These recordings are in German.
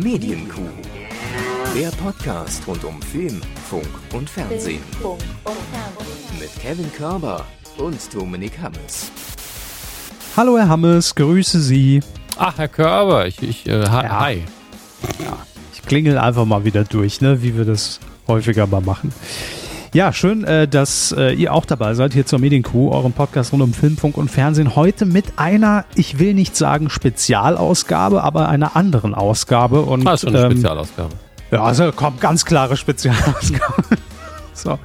Medienkuh. Der Podcast rund um Film, Funk und Fernsehen. Mit Kevin Körber und Dominik Hammes. Hallo Herr Hammes, grüße Sie. Ach, Herr Körber, ich, ich äh, hi. Ja. hi. Ja, ich klingel einfach mal wieder durch, ne, wie wir das häufiger mal machen. Ja, schön, äh, dass äh, ihr auch dabei seid hier zur Medienkuh, eurem Podcast rund um Film, Funk und Fernsehen. Heute mit einer, ich will nicht sagen Spezialausgabe, aber einer anderen Ausgabe. Und, Ah, ist schon eine ähm, Spezialausgabe. Ja, also kommt ganz klare Spezialausgabe. So.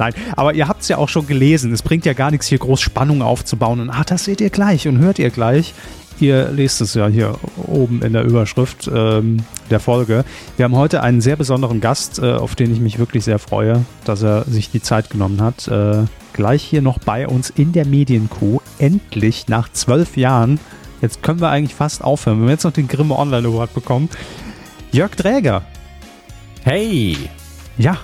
Nein, aber ihr habt es ja auch schon gelesen. Es bringt ja gar nichts, hier groß Spannung aufzubauen. Und ach, das seht ihr gleich und hört ihr gleich. Ihr lest es ja hier oben in der Überschrift ähm, der Folge. Wir haben heute einen sehr besonderen Gast, äh, auf den ich mich wirklich sehr freue, dass er sich die Zeit genommen hat. Äh, gleich hier noch bei uns in der Medienkuh. Endlich nach zwölf Jahren. Jetzt können wir eigentlich fast aufhören. Wenn wir jetzt noch den Grimme Online Award bekommen. Jörg Dräger. Hey! Ja.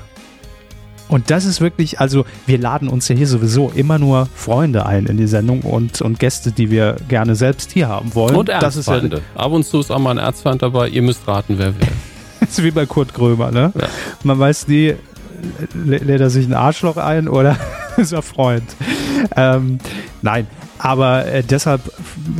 Und das ist wirklich, also wir laden uns ja hier sowieso immer nur Freunde ein in die Sendung und, und Gäste, die wir gerne selbst hier haben wollen. Und das ist ja Erzfeinde. Ab und zu ist auch mal ein Erzfeind dabei. Ihr müsst raten, wer wer. ist wie bei Kurt Grömer, ne? Ja. Man weiß nie, lä- lädt er sich ein Arschloch ein oder ist er Freund? Ähm, nein, aber äh, deshalb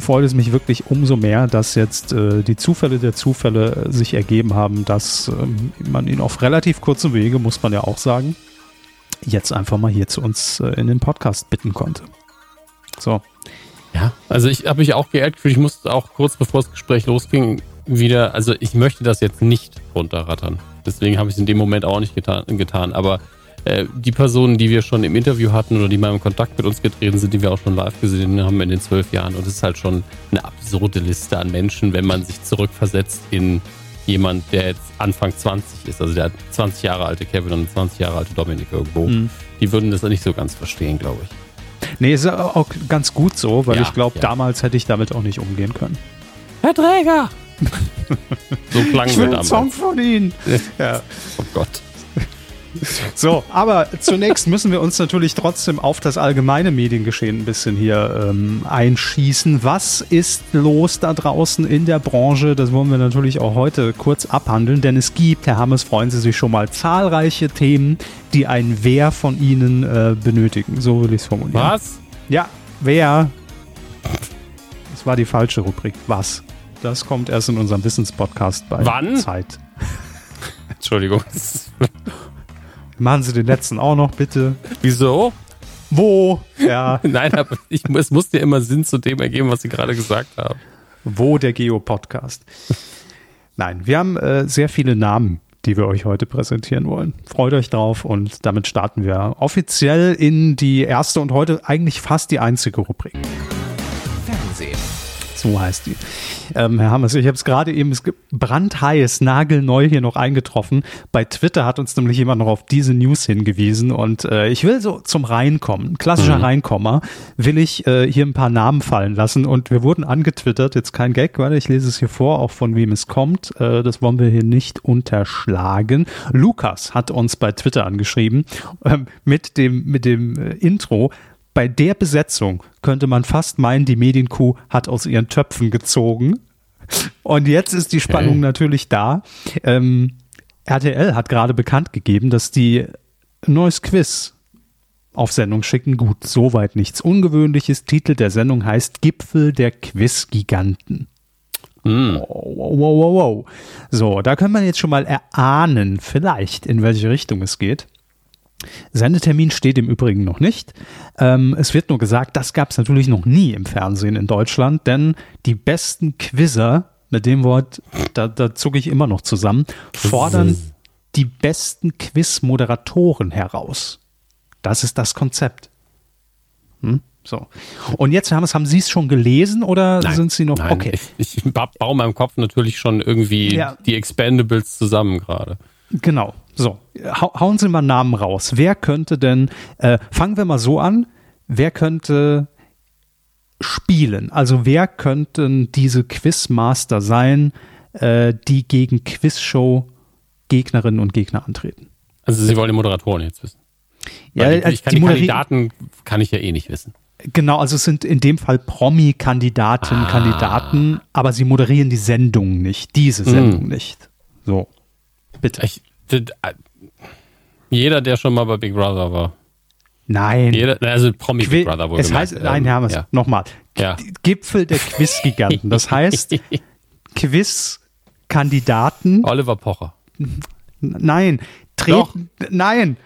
freut es mich wirklich umso mehr, dass jetzt äh, die Zufälle der Zufälle sich ergeben haben, dass ähm, man ihn auf relativ kurzem Wege, muss man ja auch sagen, jetzt einfach mal hier zu uns äh, in den Podcast bitten konnte. So. Ja, also ich habe mich auch geehrt gefühlt. Ich musste auch kurz bevor das Gespräch losging wieder, also ich möchte das jetzt nicht runterrattern. Deswegen habe ich es in dem Moment auch nicht getan. getan. Aber äh, die Personen, die wir schon im Interview hatten oder die mal im Kontakt mit uns getreten sind, die wir auch schon live gesehen haben in den zwölf Jahren. Und es ist halt schon eine absurde Liste an Menschen, wenn man sich zurückversetzt in jemand, der jetzt Anfang 20 ist. Also der 20 Jahre alte Kevin und 20 Jahre alte Dominik irgendwo. Mhm. Die würden das nicht so ganz verstehen, glaube ich. Nee, ist auch ganz gut so, weil Ja, ich glaube, ja. damals hätte ich damit auch nicht umgehen können. Herr Träger! so klangen wir damals. von Ihnen. Ja. Oh Gott. So, aber zunächst müssen wir uns natürlich trotzdem auf das allgemeine Mediengeschehen ein bisschen hier ähm, einschießen. Was ist los da draußen in der Branche? Das wollen wir natürlich auch heute kurz abhandeln, denn es gibt, Herr Hammes, freuen Sie sich schon mal, zahlreiche Themen, die ein Wer von Ihnen äh, benötigen. So will ich es formulieren. Was? Ja, wer? Das war die falsche Rubrik. Was? Das kommt erst in unserem Wissenspodcast bei Wann? Zeit. Entschuldigung. Machen Sie den letzten auch noch, bitte. Wieso? Wo? Ja, Nein, aber ich, es muss dir immer Sinn zu dem ergeben, was Sie gerade gesagt haben. wo der Geo-Podcast? Nein, wir haben äh, sehr viele Namen, die wir euch heute präsentieren wollen. Freut euch drauf und damit starten wir offiziell in die erste und heute eigentlich fast die einzige Rubrik. Fernsehen. So heißt die. Ähm, Herr Hammers, ich habe es gerade eben, es brandheiß, nagelneu hier noch eingetroffen. Bei Twitter hat uns nämlich jemand noch auf diese News hingewiesen und äh, ich will so zum Reinkommen, klassischer Reinkommer, will ich äh, hier ein paar Namen fallen lassen und wir wurden angetwittert, jetzt kein Gag, weil ich lese es hier vor, auch von wem es kommt. Äh, das wollen wir hier nicht unterschlagen. Lukas hat uns bei Twitter angeschrieben ähm, mit dem, mit dem äh, Intro bei der Besetzung könnte man fast meinen, die Medienkuh hat aus ihren Töpfen gezogen. Und jetzt ist die Spannung Okay. natürlich da. Ähm, RTL hat gerade bekannt gegeben, dass die ein neues Quiz auf Sendung schicken. Gut, soweit nichts Ungewöhnliches. Titel der Sendung heißt Gipfel der Quizgiganten. Hm. Wow, wow, wow, wow. So, da kann man jetzt schon mal erahnen, vielleicht, in welche Richtung es geht. Sendetermin steht im Übrigen noch nicht. Ähm, es wird nur gesagt, das gab es natürlich noch nie im Fernsehen in Deutschland, denn die besten Quizzer, mit dem Wort, da, da zucke ich immer noch zusammen, fordern die besten Quiz-Moderatoren heraus. Das ist das Konzept. Hm? So. Und jetzt, Hermes, haben Sie es schon gelesen oder Nein, sind Sie noch? Nein, okay. Ich, ich ba- baue meinem Kopf natürlich schon irgendwie Ja. die Expendables zusammen gerade. Genau. So, hau hauen Sie mal Namen raus. Wer könnte denn, äh, fangen wir mal so an, wer könnte spielen? Also wer könnten diese Quizmaster sein, äh, die gegen Quizshow Gegnerinnen und Gegner antreten? Also Sie wollen die Moderatoren jetzt wissen. Ja, die, also ich kann die die Kandidaten kann ich ja eh nicht wissen. Genau, also es sind in dem Fall Promi-Kandidatinnen, Ah. Kandidaten, aber sie moderieren die Sendung nicht, diese Sendung nicht. So. Bitte. Ich, jeder, der schon mal bei Big Brother war. Nein. Jeder, also Promi Big Brother wohl Es heißt, ähm, nein, Hermes, ja. nochmal. Ja. Gipfel der Quizgiganten. Das heißt, Quiz-Kandidaten. Oliver Pocher. Nein. Treten, Doch. nein,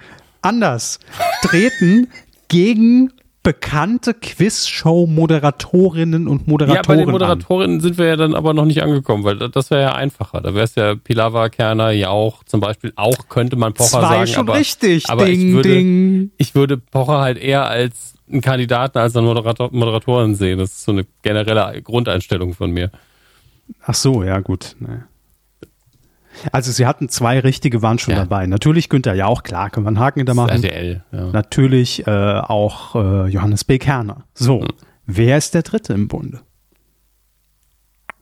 anders. Treten gegen bekannte Quizshow-Moderatorinnen und Moderatoren. Ja, bei den Moderatorinnen an. sind wir ja dann aber noch nicht angekommen, weil das wäre ja einfacher. Da wäre es ja Pilawa, Kerner, Jauch zum Beispiel. Auch könnte man Pocher Zwei sagen. schon aber, richtig. Aber ding, ich, würde, ding. ich würde Pocher halt eher als einen Kandidaten, als einen Moderator, Moderatorin sehen. Das ist so eine generelle Grundeinstellung von mir. Ach so, ja gut. Nee. Also sie hatten zwei richtige, waren schon ja. dabei. Natürlich Günther ja auch, klar, wir einen Haken hinter machen. RTL, ja. Natürlich äh, auch äh, Johannes B. Kerner. So, hm. wer ist der Dritte im Bunde?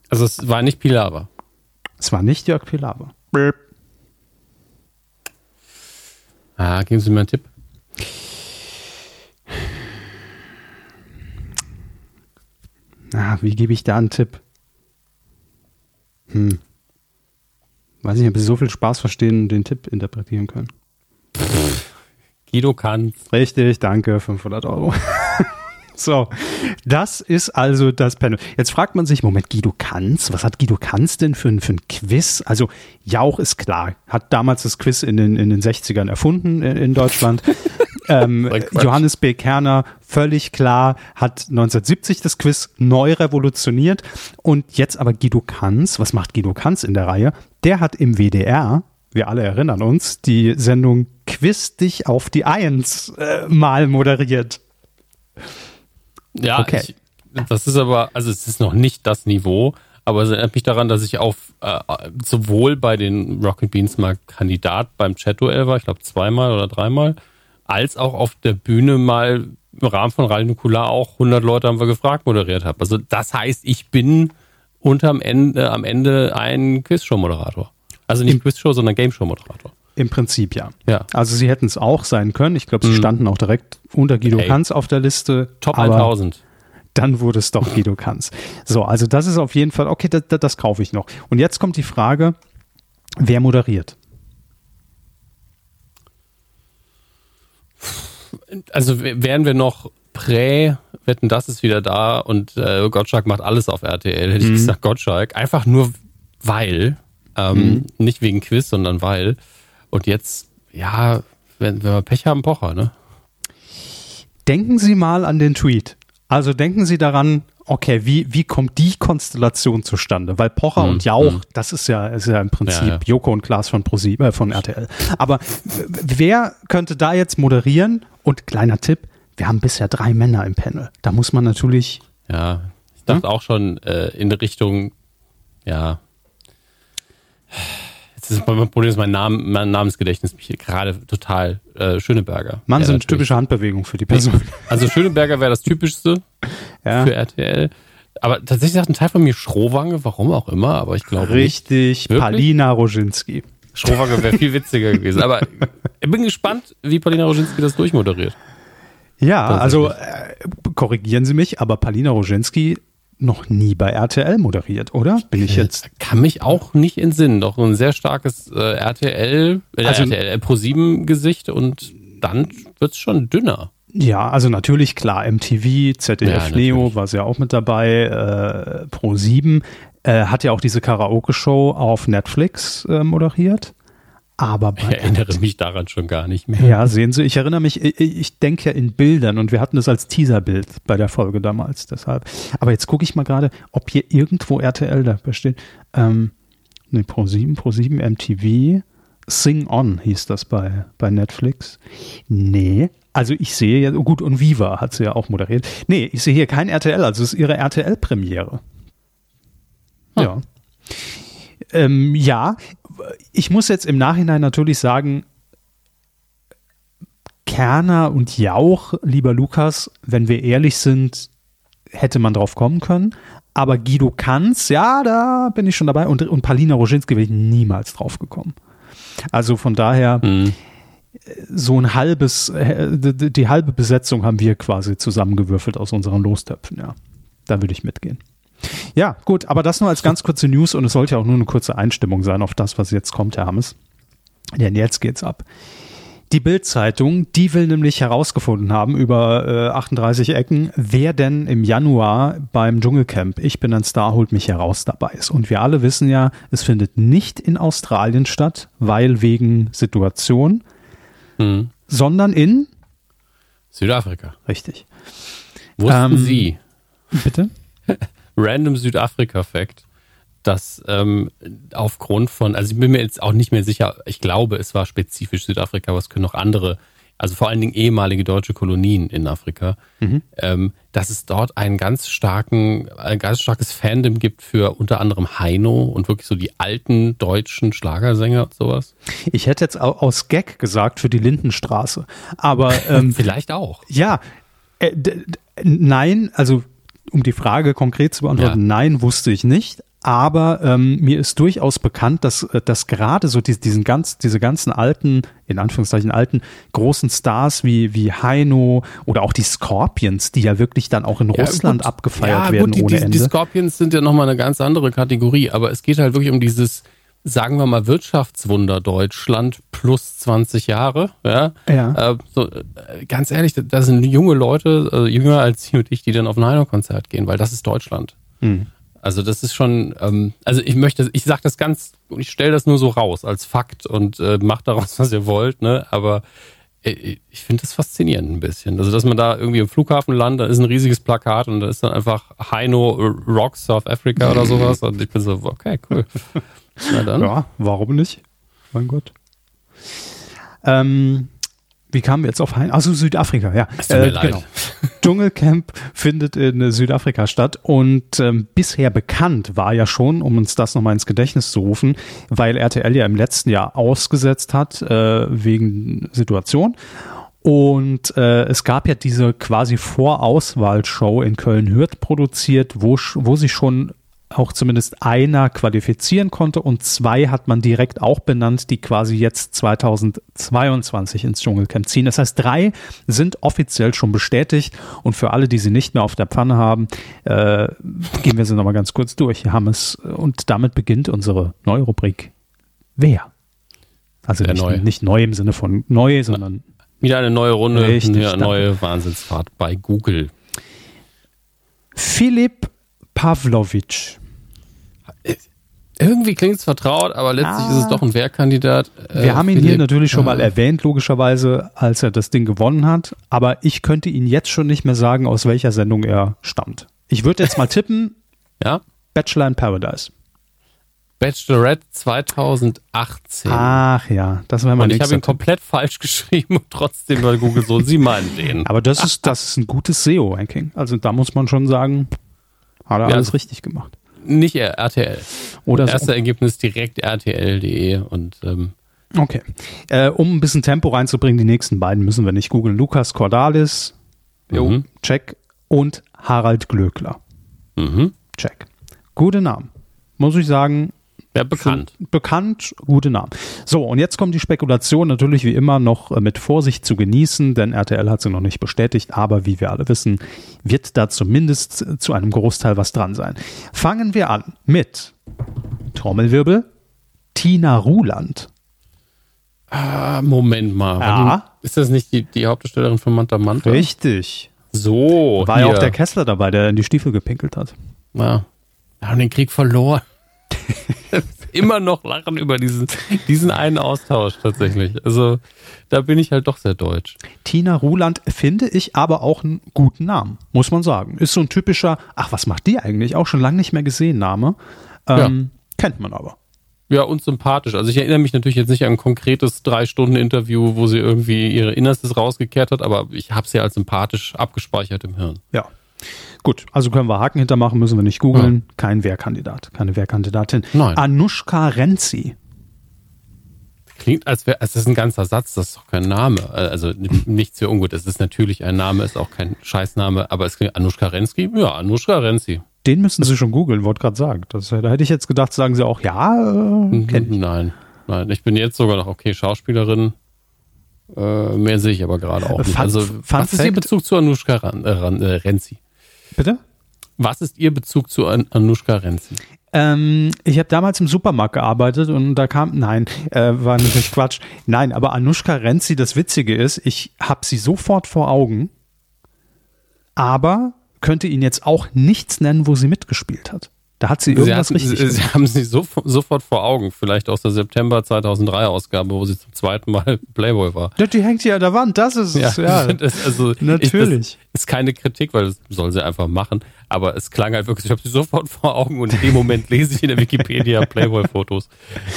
Also es war nicht Pilawa. Es war nicht Jörg Pilawa. Ah, geben Sie mir einen Tipp. Ah, wie gebe ich da einen Tipp? Hm. Weiß nicht, ob Sie so viel Spaß verstehen und den Tipp interpretieren können. Guido Kanz. Richtig, danke, 500 Euro. so, das ist also das Panel. Jetzt fragt man sich, Moment, Guido Kanz, was hat Guido Kanz denn für, ein, für ein Quiz? Also Jauch ist klar, hat damals das Quiz in den, in den 60ern erfunden in, in Deutschland. ähm, Johannes B. Kerner, völlig klar, hat 1970 das Quiz neu revolutioniert. Und jetzt aber Guido Kanz, was macht Guido Kanz in der Reihe? Der hat im WDR, wir alle erinnern uns, die Sendung Quiz dich auf die Eins äh, mal moderiert. Ja, okay. Ich, das ist aber, also es ist noch nicht das Niveau, aber es erinnert mich daran, dass ich auf äh, sowohl bei den Rocket Beans mal Kandidat beim Chat-Duell war, ich glaube zweimal oder dreimal, als auch auf der Bühne mal im Rahmen von Radio Nukular auch 100 Leute haben wir gefragt moderiert habe. Also das heißt, ich bin unterm Ende, am Ende ein Quizshow-Moderator. Also nicht Quizshow, sondern Game-Show-Moderator. Im Prinzip ja. ja. Also sie hätten es auch sein können. Ich glaube, sie mhm. standen auch direkt unter Guido hey. Kanz auf der Liste. Top 1000. Dann wurde es doch Guido Kanz. So, also das ist auf jeden Fall, okay, das, das, das kaufe ich noch. Und jetzt kommt die Frage, wer moderiert? Also wären wir noch prä, wetten, das ist wieder da und äh, Gottschalk macht alles auf RTL, hätte ich mhm. gesagt Gottschalk. Einfach nur weil, ähm, mhm. nicht wegen Quiz, sondern weil. Und jetzt, ja, wenn, wenn wir Pech haben, Pocher, ne? Denken Sie mal an den Tweet. Also denken Sie daran, okay, wie, wie kommt die Konstellation zustande? Weil Pocher hm, und Jauch, hm. das ist ja, ist ja im Prinzip ja, ja. Joko und Klaas von, ProSieben, äh, von RTL. Aber wer könnte da jetzt moderieren? Und kleiner Tipp, wir haben bisher drei Männer im Panel. Da muss man natürlich. Ja, ich dachte hm? auch schon äh, in Richtung, ja. Jetzt ist mein Problem, ist mein, Name, mein Namensgedächtnis mich gerade total äh, Schöneberger. Mann, so eine typische Handbewegung für die Person. Also Schöneberger wäre das Typischste ja. für RTL. Aber tatsächlich sagt ein Teil von mir Schrowange, warum auch immer, aber ich glaube. Richtig. Palina Roginski. Schrowange wäre viel witziger gewesen. Aber ich bin gespannt, wie Palina Roginski das durchmoderiert. Ja, also äh, korrigieren Sie mich, aber Palina Roginski noch nie bei RTL moderiert, oder? Bin ich jetzt? Kann mich auch nicht entsinnen. Doch ein sehr starkes äh, RTL, äh, also, RTL Pro 7 Gesicht und dann wird's schon dünner. Ja, also natürlich klar, MTV, ZDF ja, Neo war sie ja auch mit dabei, äh, Pro 7 äh, hat ja auch diese Karaoke-Show auf Netflix äh, moderiert. Aber ich erinnere mich daran schon gar nicht mehr. Ja, sehen Sie, ich erinnere mich, ich, ich denke ja in Bildern und wir hatten das als Teaserbild bei der Folge damals, deshalb. Aber jetzt gucke ich mal gerade, ob hier irgendwo RTL da besteht. Ähm, ne, Pro7, Pro7 MTV, Sing On hieß das bei, bei Netflix. Nee, also ich sehe ja, gut, und Viva hat sie ja auch moderiert. Nee, ich sehe hier kein RTL, also es ist ihre RTL-Premiere. Hm. Ja. Ähm, ja, ich muss jetzt im Nachhinein natürlich sagen, Kerner und Jauch, lieber Lukas, wenn wir ehrlich sind, hätte man drauf kommen können. Aber Guido Kanz, ja, da bin ich schon dabei. Und, und Palina Roginski wäre ich niemals drauf gekommen. Also von daher, mhm. so ein halbes, äh, die, die halbe Besetzung haben wir quasi zusammengewürfelt aus unseren Lostöpfen, ja. Da würde ich mitgehen. Ja, gut, aber das nur als ganz kurze News und es sollte ja auch nur eine kurze Einstimmung sein auf das, was jetzt kommt, Herr Hammes. Denn jetzt geht's ab. Die Bild-Zeitung, die will nämlich herausgefunden haben über äh, 38 Ecken, wer denn im Januar beim Dschungelcamp Ich bin ein Star, holt mich heraus dabei ist. Und wir alle wissen ja, es findet nicht in Australien statt, weil wegen Situation, Hm. sondern in Südafrika. richtig. Wussten Ähm, Sie, Bitte? random Südafrika-Fact, dass ähm, aufgrund von, also ich bin mir jetzt auch nicht mehr sicher, ich glaube, es war spezifisch Südafrika, aber es können auch andere, also vor allen Dingen ehemalige deutsche Kolonien in Afrika, ähm, dass es dort einen ganz starken, ein ganz starkes Fandom gibt für unter anderem Heino und wirklich so die alten deutschen Schlagersänger und sowas. Ich hätte jetzt au- aus Gag gesagt für die Lindenstraße. Aber ähm, Vielleicht auch. ja, äh, nein, also um die Frage konkret zu beantworten, Ja. nein, wusste ich nicht. Aber ähm, mir ist durchaus bekannt, dass, äh, dass gerade so die, diesen ganz, diese ganzen alten, in Anführungszeichen alten, großen Stars wie, wie Heino oder auch die Scorpions, die ja wirklich dann auch in Russland gut. abgefeiert ja, werden gut, die, ohne die, Ende. Die Scorpions sind ja nochmal eine ganz andere Kategorie, aber es geht halt wirklich um dieses, sagen wir mal, Wirtschaftswunder Deutschland plus 20 Jahre. Ja. Ja. Äh, so, äh, ganz ehrlich, da sind junge Leute, äh, jünger als Sie und ich, die dann auf ein Heino-Konzert gehen, weil das ist Deutschland. Hm. Also das ist schon, ähm, also ich möchte, ich sage das ganz, ich stelle das nur so raus als Fakt und äh, macht daraus, was ihr wollt, ne? Aber äh, ich finde das faszinierend ein bisschen. Also dass man da irgendwie im Flughafen landet, da ist ein riesiges Plakat und da ist dann einfach Heino Rock South Africa oder sowas und ich bin so, okay, cool. Na dann. Ja, warum nicht? Mein Gott. Ähm, wie kamen wir jetzt auf Hein? Also Südafrika, ja. Es tut mir leid. Dschungelcamp findet in äh, Südafrika statt und ähm, bisher bekannt war ja schon, um uns das nochmal ins Gedächtnis zu rufen, weil RTL ja im letzten Jahr ausgesetzt hat äh, wegen Situation. Und äh, es gab ja diese quasi Vorauswahlshow in Köln-Hürth produziert, wo, wo sich schon auch zumindest einer qualifizieren konnte und zwei hat man direkt auch benannt, die quasi jetzt 2022 ins Dschungelcamp ziehen. Das heißt, drei sind offiziell schon bestätigt und für alle, die sie nicht mehr auf der Pfanne haben, äh, gehen wir sie nochmal ganz kurz durch. Wir haben es und damit beginnt unsere neue Rubrik Wer? Also nicht, neu? nicht neu im Sinne von neu, sondern Wieder eine neue Runde, Richtig, eine neue Wahnsinnsfahrt bei Google. Philipp Pavlovic. Irgendwie klingt es vertraut, aber letztlich Ah. ist es doch ein Wehrkandidat. Äh, Wir haben ihn hier Philipp, natürlich schon mal äh, erwähnt, logischerweise, als er das Ding gewonnen hat. Aber ich könnte Ihnen jetzt schon nicht mehr sagen, aus welcher Sendung er stammt. Ich würde jetzt mal tippen, Ja, Bachelor in Paradise. Bachelorette 2018. Ach ja, das wäre mein Und ich habe ihn komplett falsch geschrieben und trotzdem bei Google so, Sie meinen den. Aber das ist, das ist ein gutes SEO-Ranking. Also da muss man schon sagen, hat er Ja, alles richtig gemacht. Nicht RTL. Oder so. Erste Ergebnis direkt rtl.de und ähm, Okay. Äh, um ein bisschen Tempo reinzubringen, die nächsten beiden müssen wir nicht googeln. Lukas Cordalis, jo, Mhm. check. Und Harald Glöckler, mhm. check. Gute Namen. Muss ich sagen, ja, bekannt. Bekannt, gute Namen. So, und jetzt kommt die Spekulation natürlich wie immer noch äh, mit Vorsicht zu genießen, denn RTL hat sie noch nicht bestätigt, aber wie wir alle wissen, wird da zumindest äh, zu einem Großteil was dran sein. Fangen wir an mit Trommelwirbel, Tina Ruland. Ah, Moment mal. Ja. Die- Ist das nicht die, die Hauptdarstellerin von Manta Manta? Richtig. So. War ja auch der Kessler dabei, der in die Stiefel gepinkelt hat. Ja. Wir haben den Krieg verloren. Immer noch lachen über diesen, diesen einen Austausch tatsächlich. Also da bin ich halt doch sehr deutsch. Tina Ruland finde ich aber auch einen guten Namen, muss man sagen. Ist so ein typischer, ach, was macht die eigentlich? Auch schon lange nicht mehr gesehen Name. Ähm, Kennt man aber. Ja, und sympathisch. Also ich erinnere mich natürlich jetzt nicht an ein konkretes Drei-Stunden-Interview, wo sie irgendwie ihre Innerstes rausgekehrt hat, aber ich habe sie als sympathisch abgespeichert im Hirn. Ja. Gut, also können wir Haken hintermachen, müssen wir nicht googeln. Kein Wehrkandidat, keine Wehrkandidatin. Nein. Anushka Renzi. Klingt, als wäre, es ist ein ganzer Satz, das ist doch kein Name. Also nichts für ungut. Es ist natürlich ein Name, ist auch kein Scheißname, aber es klingt Anushka Renski? Ja, Anushka Renzi. Den müssen Sie schon googeln, wollte gerade sagen. Das, da hätte ich jetzt gedacht, sagen Sie auch, ja, äh, ich. Nein, nein. Ich bin jetzt sogar noch, okay, Schauspielerin. Äh, mehr sehe ich aber gerade auch nicht. Fun- also, Fun was ist Ihr Fact- Bezug zu Anushka Ran, äh, Ran, äh, Renzi? Bitte? Was ist Ihr Bezug zu An Anushka Renzi? Ähm, ich habe damals im Supermarkt gearbeitet und da kam, nein, äh, war natürlich Quatsch. Nein, aber Anushka Renzi, das Witzige ist, ich habe sie sofort vor Augen, aber könnte Ihnen jetzt auch nichts nennen, wo sie mitgespielt hat. Da hat sie irgendwas sie hatten, richtig Sie, sie haben sie so, sofort vor Augen, vielleicht aus der September 2003 Ausgabe, wo sie zum zweiten Mal Playboy war. Ja, die hängt hier an der Wand, das ist es, ja. das, also Natürlich. Ich, das ist keine Kritik, weil das soll sie einfach machen. Aber es klang halt wirklich, ich habe sie sofort vor Augen und in dem Moment lese ich in der Wikipedia Playboy-Fotos.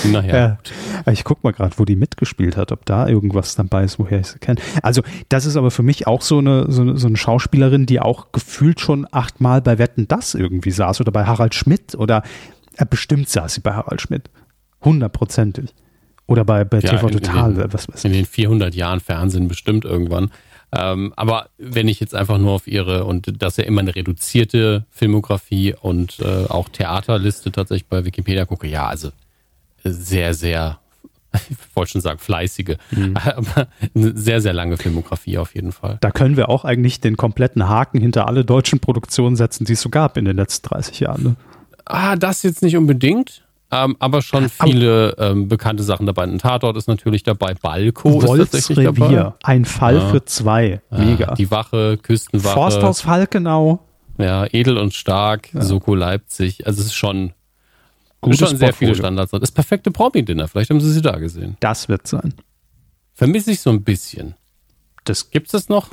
Naja. Ja. Ich guck mal gerade, wo die mitgespielt hat, ob da irgendwas dabei ist, woher ich sie kenne. Also, das ist aber für mich auch so eine, so eine, so eine Schauspielerin, die auch gefühlt schon achtmal bei Wetten das irgendwie saß oder bei Harald Schmidt oder äh, bestimmt saß sie bei Harald Schmidt. Hundertprozentig. Oder bei, bei Ja, TV in- in Total, den- was weiß In ich. den 400 Jahren Fernsehen bestimmt irgendwann. Ähm, aber wenn ich jetzt einfach nur auf ihre, und das ist ja immer eine reduzierte Filmografie und äh, auch Theaterliste tatsächlich bei Wikipedia gucke, ja, also sehr, sehr, ich wollte schon sagen fleißige, aber eine sehr, sehr lange Filmografie auf jeden Fall. Da können wir auch eigentlich den kompletten Haken hinter alle deutschen Produktionen setzen, die es so gab in den letzten 30 Jahren. Ne? Ah, das jetzt nicht unbedingt. Ähm, aber schon viele ähm, bekannte Sachen dabei. Ein Tatort ist natürlich dabei. Balko ist tatsächlich dabei. Wolfsrevier, ein Fall Ja. für zwei. Mega. Ah, Die Wache, Küstenwache. Forsthaus Falkenau. Ja, edel und stark, Soko Leipzig. Also es ist schon, Gutes schon sehr viele. Standards. Das perfekte Promi-Dinner. Vielleicht haben Sie sie da gesehen. Das wird sein. Vermisse ich so ein bisschen. Das Gibt's das noch?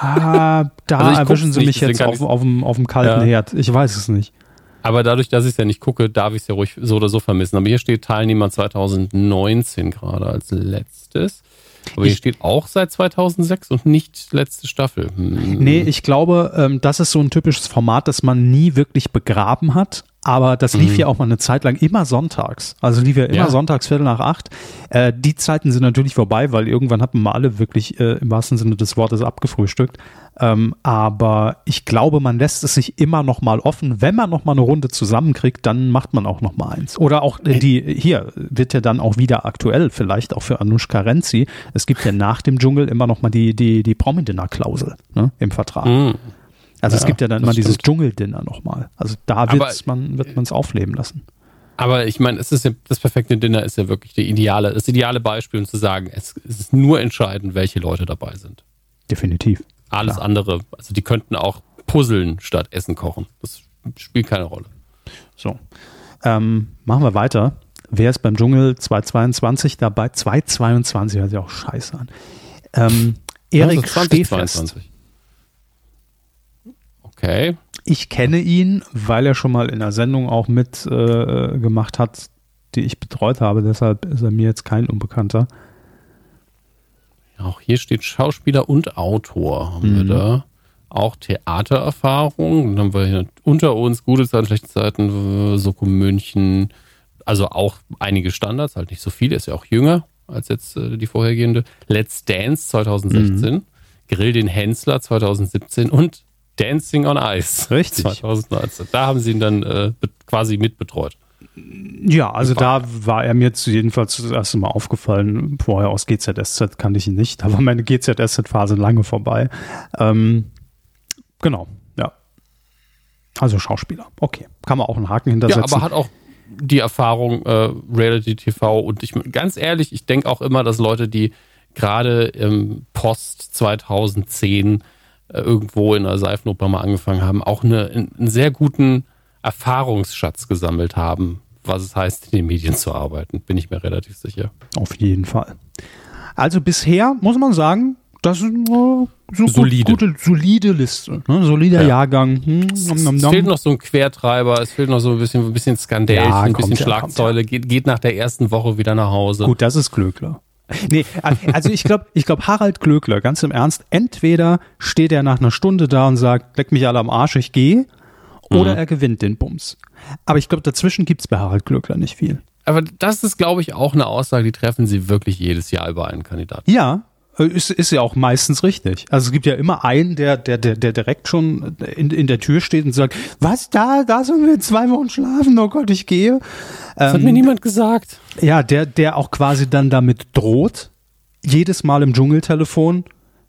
Ah, da Also erwischen sie nicht, mich jetzt auf, auf, dem, auf dem kalten Ja. Herd. Ich weiß es nicht. Aber dadurch, dass ich es ja nicht gucke, darf ich es ja ruhig so oder so vermissen. Aber hier steht Teilnehmer 2019 gerade als letztes. Aber hier Ich- steht auch seit 2006 und nicht letzte Staffel. Hm. Nee, ich glaube, ähm, das ist so ein typisches Format, das man nie wirklich begraben hat. Aber das lief ja auch mal eine Zeit lang immer sonntags. Also lief ja immer Ja. sonntags Viertel nach acht. Äh, die Zeiten sind natürlich vorbei, weil irgendwann hatten wir alle wirklich äh, im wahrsten Sinne des Wortes abgefrühstückt. Ähm, aber ich glaube, man lässt es sich immer noch mal offen. Wenn man noch mal eine Runde zusammenkriegt, dann macht man auch noch mal eins. Oder auch äh, die, hier wird ja dann auch wieder aktuell, vielleicht auch für Anushka Renzi. Es gibt ja nach dem Dschungel immer noch mal die, die, die Promi-Dinner-Klausel ne, im Vertrag. Hm. Also es Ja, gibt ja dann immer dieses stimmt. Dschungeldinner nochmal. Also da Aber- wird's man, wird man es aufleben lassen. Aber ich meine, es ist ja, das perfekte Dinner ist ja wirklich der ideale, das ideale Beispiel, um zu sagen, es, es ist nur entscheidend, welche Leute dabei sind. Definitiv. Alles Klar. andere, also die könnten auch puzzeln statt Essen kochen. Das spielt keine Rolle. So. Ähm, machen wir weiter. Wer ist beim Dschungel 222 dabei? 222 hört sich auch scheiße an. Ähm, Erik Also Stehfest. 2022. Okay. Ich kenne ihn, weil er schon mal in einer Sendung auch mit äh, hat, die ich betreut habe. Deshalb ist er mir jetzt kein Unbekannter. Auch hier steht Schauspieler und Autor. Haben wir Mhm. da auch Theatererfahrung? Dann haben wir hier unter uns gute Zeiten, schlechte Zeiten, Soko München. Also auch einige Standards, halt nicht so viele, ist ja auch jünger als jetzt äh, die vorhergehende. Let's Dance 2016, Mhm. Grill den Hensler 2017 und Dancing on Ice Richtig. 2019. Da haben sie ihn dann äh, quasi mitbetreut. Ja, also da war er mir jetzt jedenfalls das erste Mal aufgefallen. Vorher aus GZSZ kannte ich ihn nicht, da war meine GZSZ-Phase lange vorbei. Ähm, genau, ja. Also Schauspieler, okay. Kann man auch einen Haken Ja, hintersetzen. aber hat auch die Erfahrung äh, Reality TV und ich ganz ehrlich, ich denke auch immer, dass Leute, die gerade im Post 2010 äh, irgendwo in einer Seifenoper mal angefangen haben, auch eine, einen sehr guten Erfahrungsschatz gesammelt haben, was es heißt, in den Medien zu arbeiten, bin ich mir relativ sicher. Auf jeden Fall. Also bisher muss man sagen, das ist eine so Solide. Gut, gute, solide Liste. Ne? Solider Ja. Jahrgang. Hm, Es, nom, nom, es fehlt noch so ein Quertreiber, es fehlt noch so ein bisschen, ein bisschen Skandal, Ja, ein bisschen ja, Schlagzeile, geht, geht nach der ersten Woche wieder nach Hause. Gut, das ist Glöckler. Nee, also ich glaube, ich glaube Harald Glöckler, ganz im Ernst, entweder steht er nach einer Stunde da und sagt, leck mich alle am Arsch, ich gehe, oder Mhm. er gewinnt den Bums. Aber ich glaube, dazwischen gibt's bei Harald Glöckler nicht viel. Aber das ist, glaube ich, auch eine Aussage, die treffen sie wirklich jedes Jahr über einen Kandidaten. Ja, ist, ist ja auch meistens richtig. Also es gibt ja immer einen, der, der, der, der direkt schon in, in der Tür steht und sagt, was da, da sollen wir zwei Wochen schlafen, oh Gott, ich gehe. Das Ähm, hat mir niemand gesagt. Ja, der, der auch quasi dann damit droht, jedes Mal im Dschungeltelefon,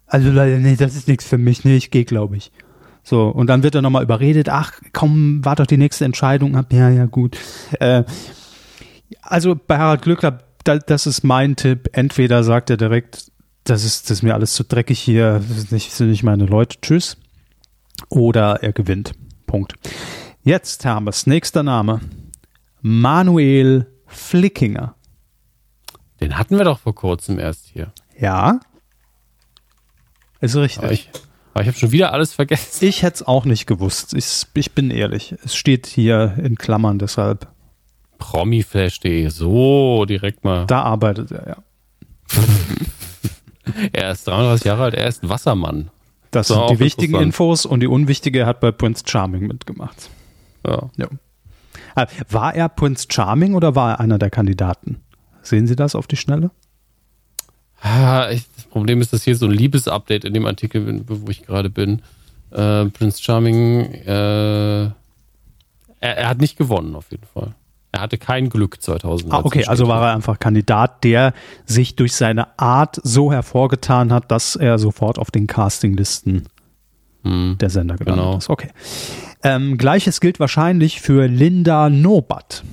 also nee, das ist nichts für mich, nee, ich gehe, glaube ich. So, und dann wird er nochmal überredet, ach komm, warte doch die nächste Entscheidung ab. Ja, ja, gut. Äh, also bei Harald Glückler, da, das ist mein Tipp. Entweder sagt er direkt, das ist, das ist mir alles zu dreckig hier, das ist nicht, sind nicht meine Leute, tschüss. Oder er gewinnt. Punkt. Jetzt haben wir es. Nächster Name. Manuel Flickinger. Den hatten wir doch vor kurzem erst hier. Ja. Ist richtig. Aber ich, aber ich habe schon wieder alles vergessen. Ich hätte es auch nicht gewusst. Ich, ich bin ehrlich. Es steht hier in Klammern deshalb. Promiflash.de. So, direkt mal. Da arbeitet er, ja. er ist 33 Jahre alt, er ist Wassermann. Das sind die wichtigen Infos und die unwichtige hat bei Prince Charming mitgemacht. Ja. ja. Äh, war er Prince Charming oder war er einer der Kandidaten? Sehen Sie das auf die Schnelle? Das Problem ist, dass hier so ein Liebesupdate in dem Artikel, wo ich gerade bin. Äh, Prince Charming, äh, er, er, hat nicht gewonnen auf jeden Fall. Er hatte kein Glück 2000. Ah, okay, also war er einfach Kandidat, der sich durch seine Art so hervorgetan hat, dass er sofort auf den Castinglisten hm, der Sender gelandet genau. ist. Okay. Ähm, Gleiches gilt wahrscheinlich für Linda Nobat.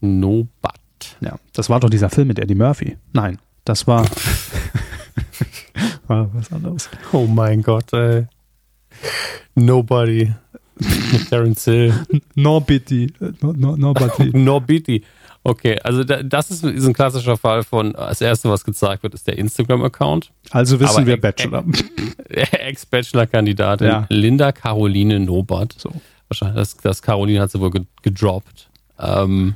Nobat. Ja, das war doch dieser Film mit Eddie Murphy. Nein, das war, war was anderes. Oh mein Gott, ey. Nobody. Terence Hill. Norbiti. No, no, Norbiti. Norbiti. Okay, also das ist, ein klassischer Fall von, das erste, was gezeigt wird, ist der Instagram-Account. Also wissen Aber wir Bachelor. Ex-Bachelor-Kandidatin ja. Linda Caroline Nobert. So. Wahrscheinlich, das, das Caroline hat sie wohl gedroppt. Ähm,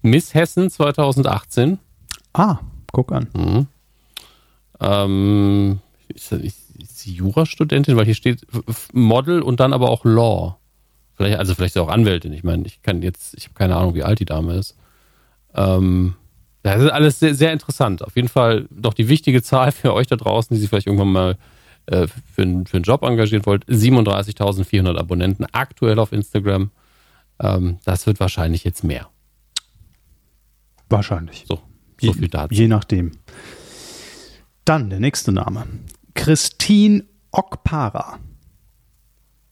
Miss Hessen 2018. Ah, guck an. Mhm. Ähm, ist, ist sie Jurastudentin? Weil hier steht Model und dann aber auch Law. Vielleicht, also vielleicht auch Anwältin. Ich meine, ich kann jetzt, ich habe keine Ahnung, wie alt die Dame ist. Ähm, das ist alles sehr, sehr interessant. Auf jeden Fall doch die wichtige Zahl für euch da draußen, die sich vielleicht irgendwann mal äh, für, für einen Job engagieren wollt. 37.400 Abonnenten aktuell auf Instagram. Ähm, das wird wahrscheinlich jetzt mehr. Wahrscheinlich. So, so viel dazu. Je nachdem. Dann der nächste Name. Christine Okpara.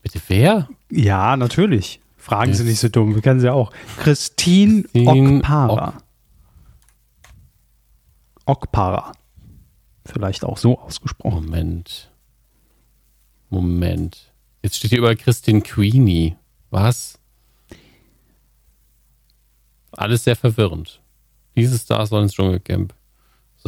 Bitte wer? Ja, natürlich. Fragen yes. Sie nicht so dumm, wir kennen sie auch. Christine, Christine Okpara. Ok Okpara. Vielleicht auch so ausgesprochen. Moment. Moment. Jetzt steht hier über Christine Queenie. Was? Alles sehr verwirrend. Diese Stars sollen ins Dschungelcamp.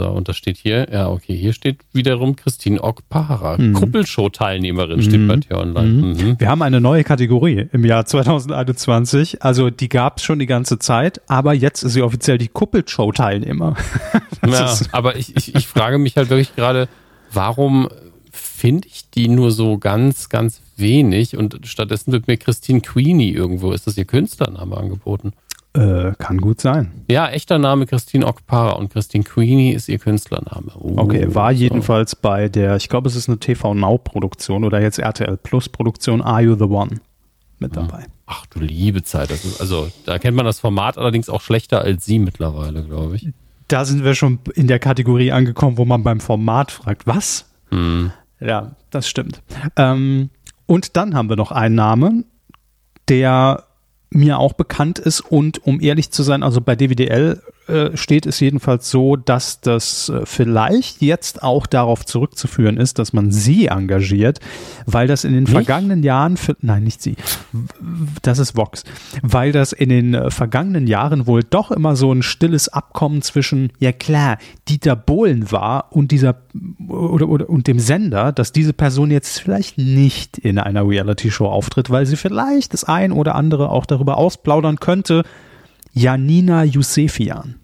So, und das steht hier, ja, okay, hier steht wiederum Christine Okpara, mhm. Kuppelshow-Teilnehmerin, steht mhm. bei T-Online. Mhm. mhm. Wir haben eine neue Kategorie im Jahr 2021. Also die gab es schon die ganze Zeit, aber jetzt ist sie offiziell die Kuppelshow-Teilnehmer. ja, aber ich, ich, ich frage mich halt wirklich gerade, warum finde ich die nur so ganz, ganz wenig und stattdessen wird mir Christine Queenie irgendwo, ist das ihr Künstlername angeboten? Äh, kann gut sein. Ja, echter Name Christine Okpara und Christine Queenie ist ihr Künstlername. Uh, okay, war jedenfalls so. bei der, ich glaube, es ist eine TV Now Produktion oder jetzt RTL Plus Produktion Are You the One mit dabei. Ach du liebe Zeit, das ist, also da kennt man das Format allerdings auch schlechter als sie mittlerweile, glaube ich. Da sind wir schon in der Kategorie angekommen, wo man beim Format fragt, was? Hm. Ja, das stimmt. Ähm, und dann haben wir noch einen Namen, der mir auch bekannt ist und um ehrlich zu sein, also bei DWDL äh, steht es jedenfalls so, dass das äh, vielleicht jetzt auch darauf zurückzuführen ist, dass man sie engagiert, weil das in den nicht? vergangenen Jahren, für, nein, nicht sie, das ist Vox, weil das in den äh, vergangenen Jahren wohl doch immer so ein stilles Abkommen zwischen, ja klar, Dieter Bohlen war und dieser oder, oder und dem Sender, dass diese Person jetzt vielleicht nicht in einer Reality-Show auftritt, weil sie vielleicht das ein oder andere auch darüber ausplaudern könnte, Janina Yusefian.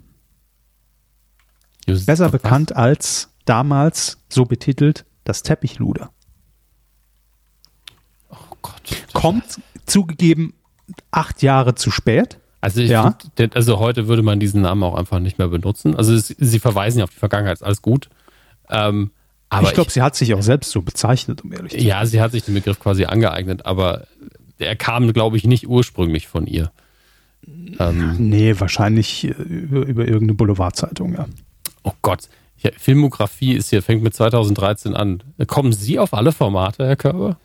Besser bekannt als damals so betitelt das Teppichluder. Oh Gott. Kommt zugegeben acht Jahre zu spät. Also, ja. find, also heute würde man diesen Namen auch einfach nicht mehr benutzen. Also es, sie verweisen ja auf die Vergangenheit, ist alles gut. Ähm, aber ich glaube, sie hat sich auch selbst so bezeichnet, um ehrlich zu sein. Ja, sie hat sich den Begriff quasi angeeignet, aber er kam, glaube ich, nicht ursprünglich von ihr. Ähm, nee, wahrscheinlich äh, über, über irgendeine Boulevardzeitung, ja. Oh Gott, ja, Filmografie ist hier, fängt mit 2013 an. Kommen Sie auf alle Formate, Herr Körber?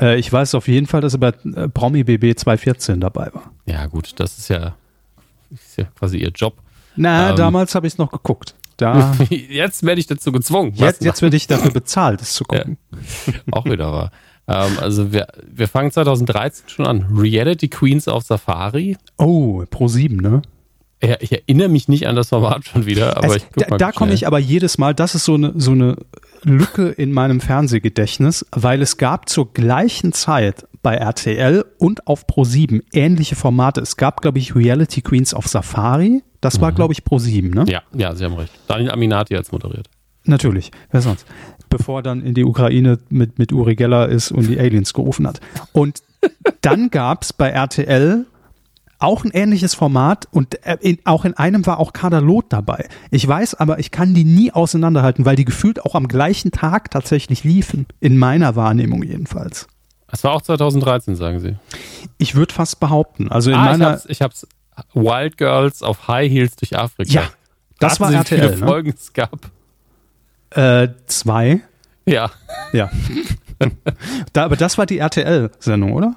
Äh, ich weiß auf jeden Fall, dass er bei äh, Promi BB 214 dabei war. Ja, gut, das ist ja, ist ja quasi ihr Job. Na, Ähm. damals habe ich es noch geguckt. Da, Jetzt werde ich dazu gezwungen. jetzt jetzt werde ich dafür bezahlt, es zu gucken. auch wieder wahr. Ähm, also wir, wir fangen 2013 schon an. Reality Queens auf Safari. Oh, Pro 7, ne? Ich erinnere mich nicht an das Format schon wieder, aber Also, ich guck da da komme ich aber jedes Mal, das ist so eine, so eine Lücke in meinem Fernsehgedächtnis, weil es gab zur gleichen Zeit bei RTL und auf Pro7 ähnliche Formate. Es gab, glaube ich, Reality Queens auf Safari. Das war, glaube ich, Pro7, ne? Mhm. Ja, ja, Sie haben recht. Daniel Aminati als moderiert. Natürlich, wer sonst? Bevor er dann in die Ukraine mit, mit Uri Geller ist und die Aliens gerufen hat. Und dann gab's bei RTL auch ein ähnliches Format und äh, in, auch in einem war auch Kader Loth dabei. Ich weiß aber, ich kann die nie auseinanderhalten, weil die gefühlt auch am gleichen Tag tatsächlich liefen. In meiner Wahrnehmung jedenfalls. Das war auch 2013, sagen Sie. Ich würde fast behaupten, also in ah, ich meiner, hab's, ich hab's. Wild Girls auf High Heels durch Afrika. Ja, das Raten war wie RTL, viele ne? Folgen es gab. äh, zwei, Ja. ja. da, aber das war die RTL-Sendung, oder?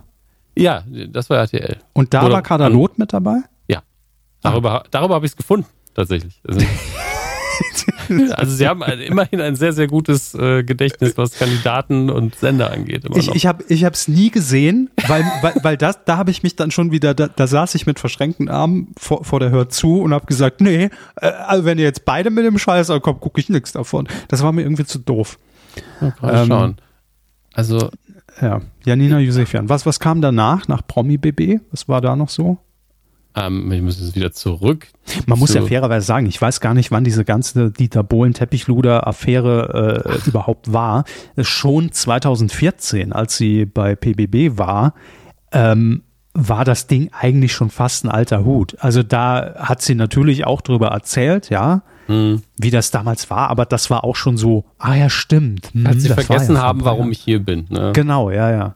Ja, das war RTL. Und da Oder- war Kader Loth mit dabei? Ja. Darüber, darüber habe ich es gefunden, tatsächlich. Also, also sie haben ein, immerhin ein sehr, sehr gutes äh, Gedächtnis, was Kandidaten und Sender angeht. Ich, noch. ich habe hab's nie gesehen, weil, weil, weil das, da habe ich mich dann schon wieder, da, da saß ich mit verschränkten Armen vor, vor der Hör zu und habe gesagt, nee, äh, also wenn ihr jetzt beide mit dem Scheiß ankommt, gucke ich nichts davon. Das war mir irgendwie zu doof. Mal gerade ähm, schauen. Also, Ja, Janina Josefian. Was, was kam danach, nach Promi BB? Was war da noch so? ähm, wir müssen jetzt wieder zurück. Man muss zu- ja fairerweise sagen, ich weiß gar nicht, wann diese ganze Dieter Bohlen Teppichluder Affäre äh, überhaupt war. Schon 2014, als sie bei PBB war, ähm, war das Ding eigentlich schon fast ein alter Hut. Also da hat sie natürlich auch drüber erzählt, ja, Hm. wie das damals war, aber das war auch schon so, ah ja, stimmt. Hm, Als sie vergessen ja haben, warum ich hier bin. Ne? Genau, ja, ja.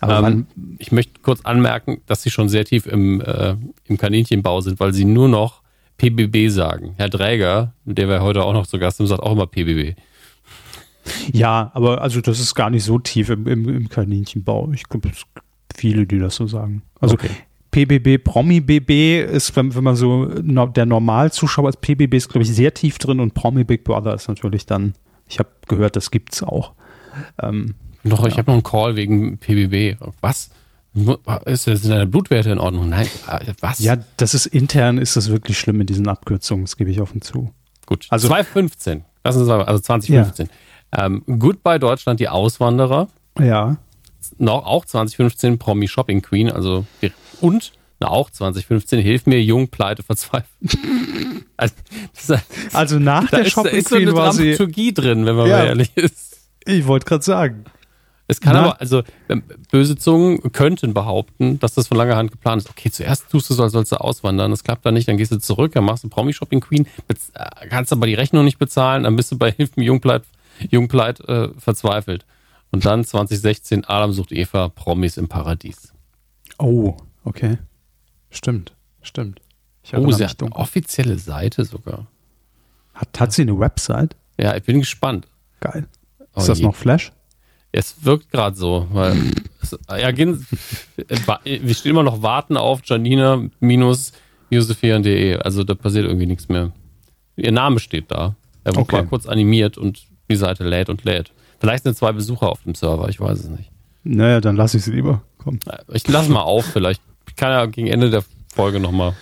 Aber Ähm, ich möchte kurz anmerken, dass sie schon sehr tief im, äh, im Kaninchenbau sind, weil sie nur noch PBB sagen. Herr Dräger, der wir heute auch noch zu Gast haben, sagt auch immer PBB. Ja, aber also das ist gar nicht so tief im, im, im Kaninchenbau. Ich glaube, es gibt viele, die das so sagen. Also Okay. PBB, Promi BB ist, wenn, wenn man so no, der Normalzuschauer ist, PBB ist, glaube ich, sehr tief drin und Promi Big Brother ist natürlich dann, ich habe gehört, das gibt's auch. Ähm, Noch, ich habe noch einen Call wegen PBB. Was? Ist das in deiner Blutwerte in Ordnung? Nein. äh, Was? ja, das ist intern, ist das wirklich schlimm mit diesen Abkürzungen, das gebe ich offen zu. Gut. Also- Also 2015. Lassen Sie sagen, also 2015. Ähm, Goodbye Deutschland, die Auswanderer. Ja. Noch, auch 2015 Promi Shopping Queen. Also, und na, auch 2015 Hilf mir jung, pleite, verzweifelt. also, das, Also nach der ist, Shopping ist so eine Queen war sie, Dramaturgie drin, wenn man Ja. mal ehrlich ist. ich wollte gerade sagen. Es kann Na? aber, also böse Zungen könnten behaupten, dass das von langer Hand geplant ist. Okay, zuerst tust du so, als sollst du auswandern, das klappt dann nicht, dann gehst du zurück, dann machst du Promi-Shopping Queen, äh, kannst aber die Rechnung nicht bezahlen, dann bist du bei Hilf mir Jungpleit, Jungpleit äh, verzweifelt. Und dann 2016 Adam sucht Eva, Promis im Paradies. Oh, okay. Stimmt, stimmt. Oh, sie hat eine offizielle Seite sogar. Hat, hat sie eine Website? Ja, ich bin gespannt. Geil. Oh Ist das je. noch Flash? Es wirkt gerade so, weil es, ja, gehen, wir stehen immer noch warten auf Janina-josefian.de. Also da passiert irgendwie nichts mehr. Ihr Name steht da. Er wurde Okay. mal kurz animiert und die Seite lädt und lädt. Vielleicht sind zwei Besucher auf dem Server, ich weiß es nicht. Naja, dann lasse ich sie lieber. Komm. Ich lasse mal auf, vielleicht kann ja gegen Ende der Folge nochmal.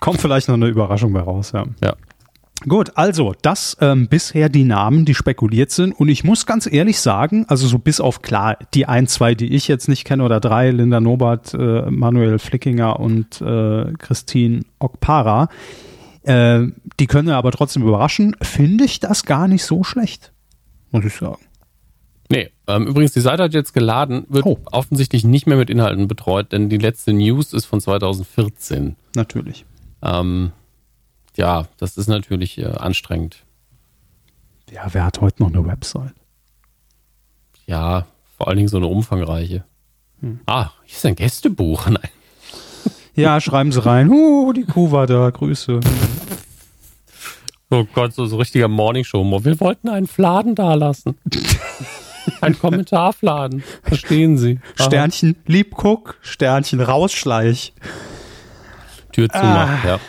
Kommt vielleicht noch eine Überraschung bei raus, ja. Ja. Gut, also das ähm, bisher die Namen, die spekuliert sind. Und ich muss ganz ehrlich sagen, also so bis auf klar, die ein, zwei, die ich jetzt nicht kenne oder drei, Linda Nobert, äh, Manuel Flickinger und äh, Christine Okpara, äh, die können aber trotzdem überraschen, finde ich das gar nicht so schlecht, muss ich sagen. Nee, ähm, übrigens, die Seite hat jetzt geladen, wird Oh. offensichtlich nicht mehr mit Inhalten betreut, denn die letzte News ist von 2014. Natürlich. Ähm, ja, das ist natürlich äh, anstrengend. Ja, wer hat heute noch eine Website? Ja, vor allen Dingen so eine umfangreiche. Hm. Ah, hier ist ein Gästebuch. Nein. Ja, schreiben Sie rein. Huh, die Kuh war da, Grüße. Oh Gott, so, so richtiger Morningshow. Wir wollten einen Fladen da lassen. Ein Kommentarfladen. Verstehen Sie. Sternchen Liebguck, Sternchen Rausschleich. Tür zu ah. ja.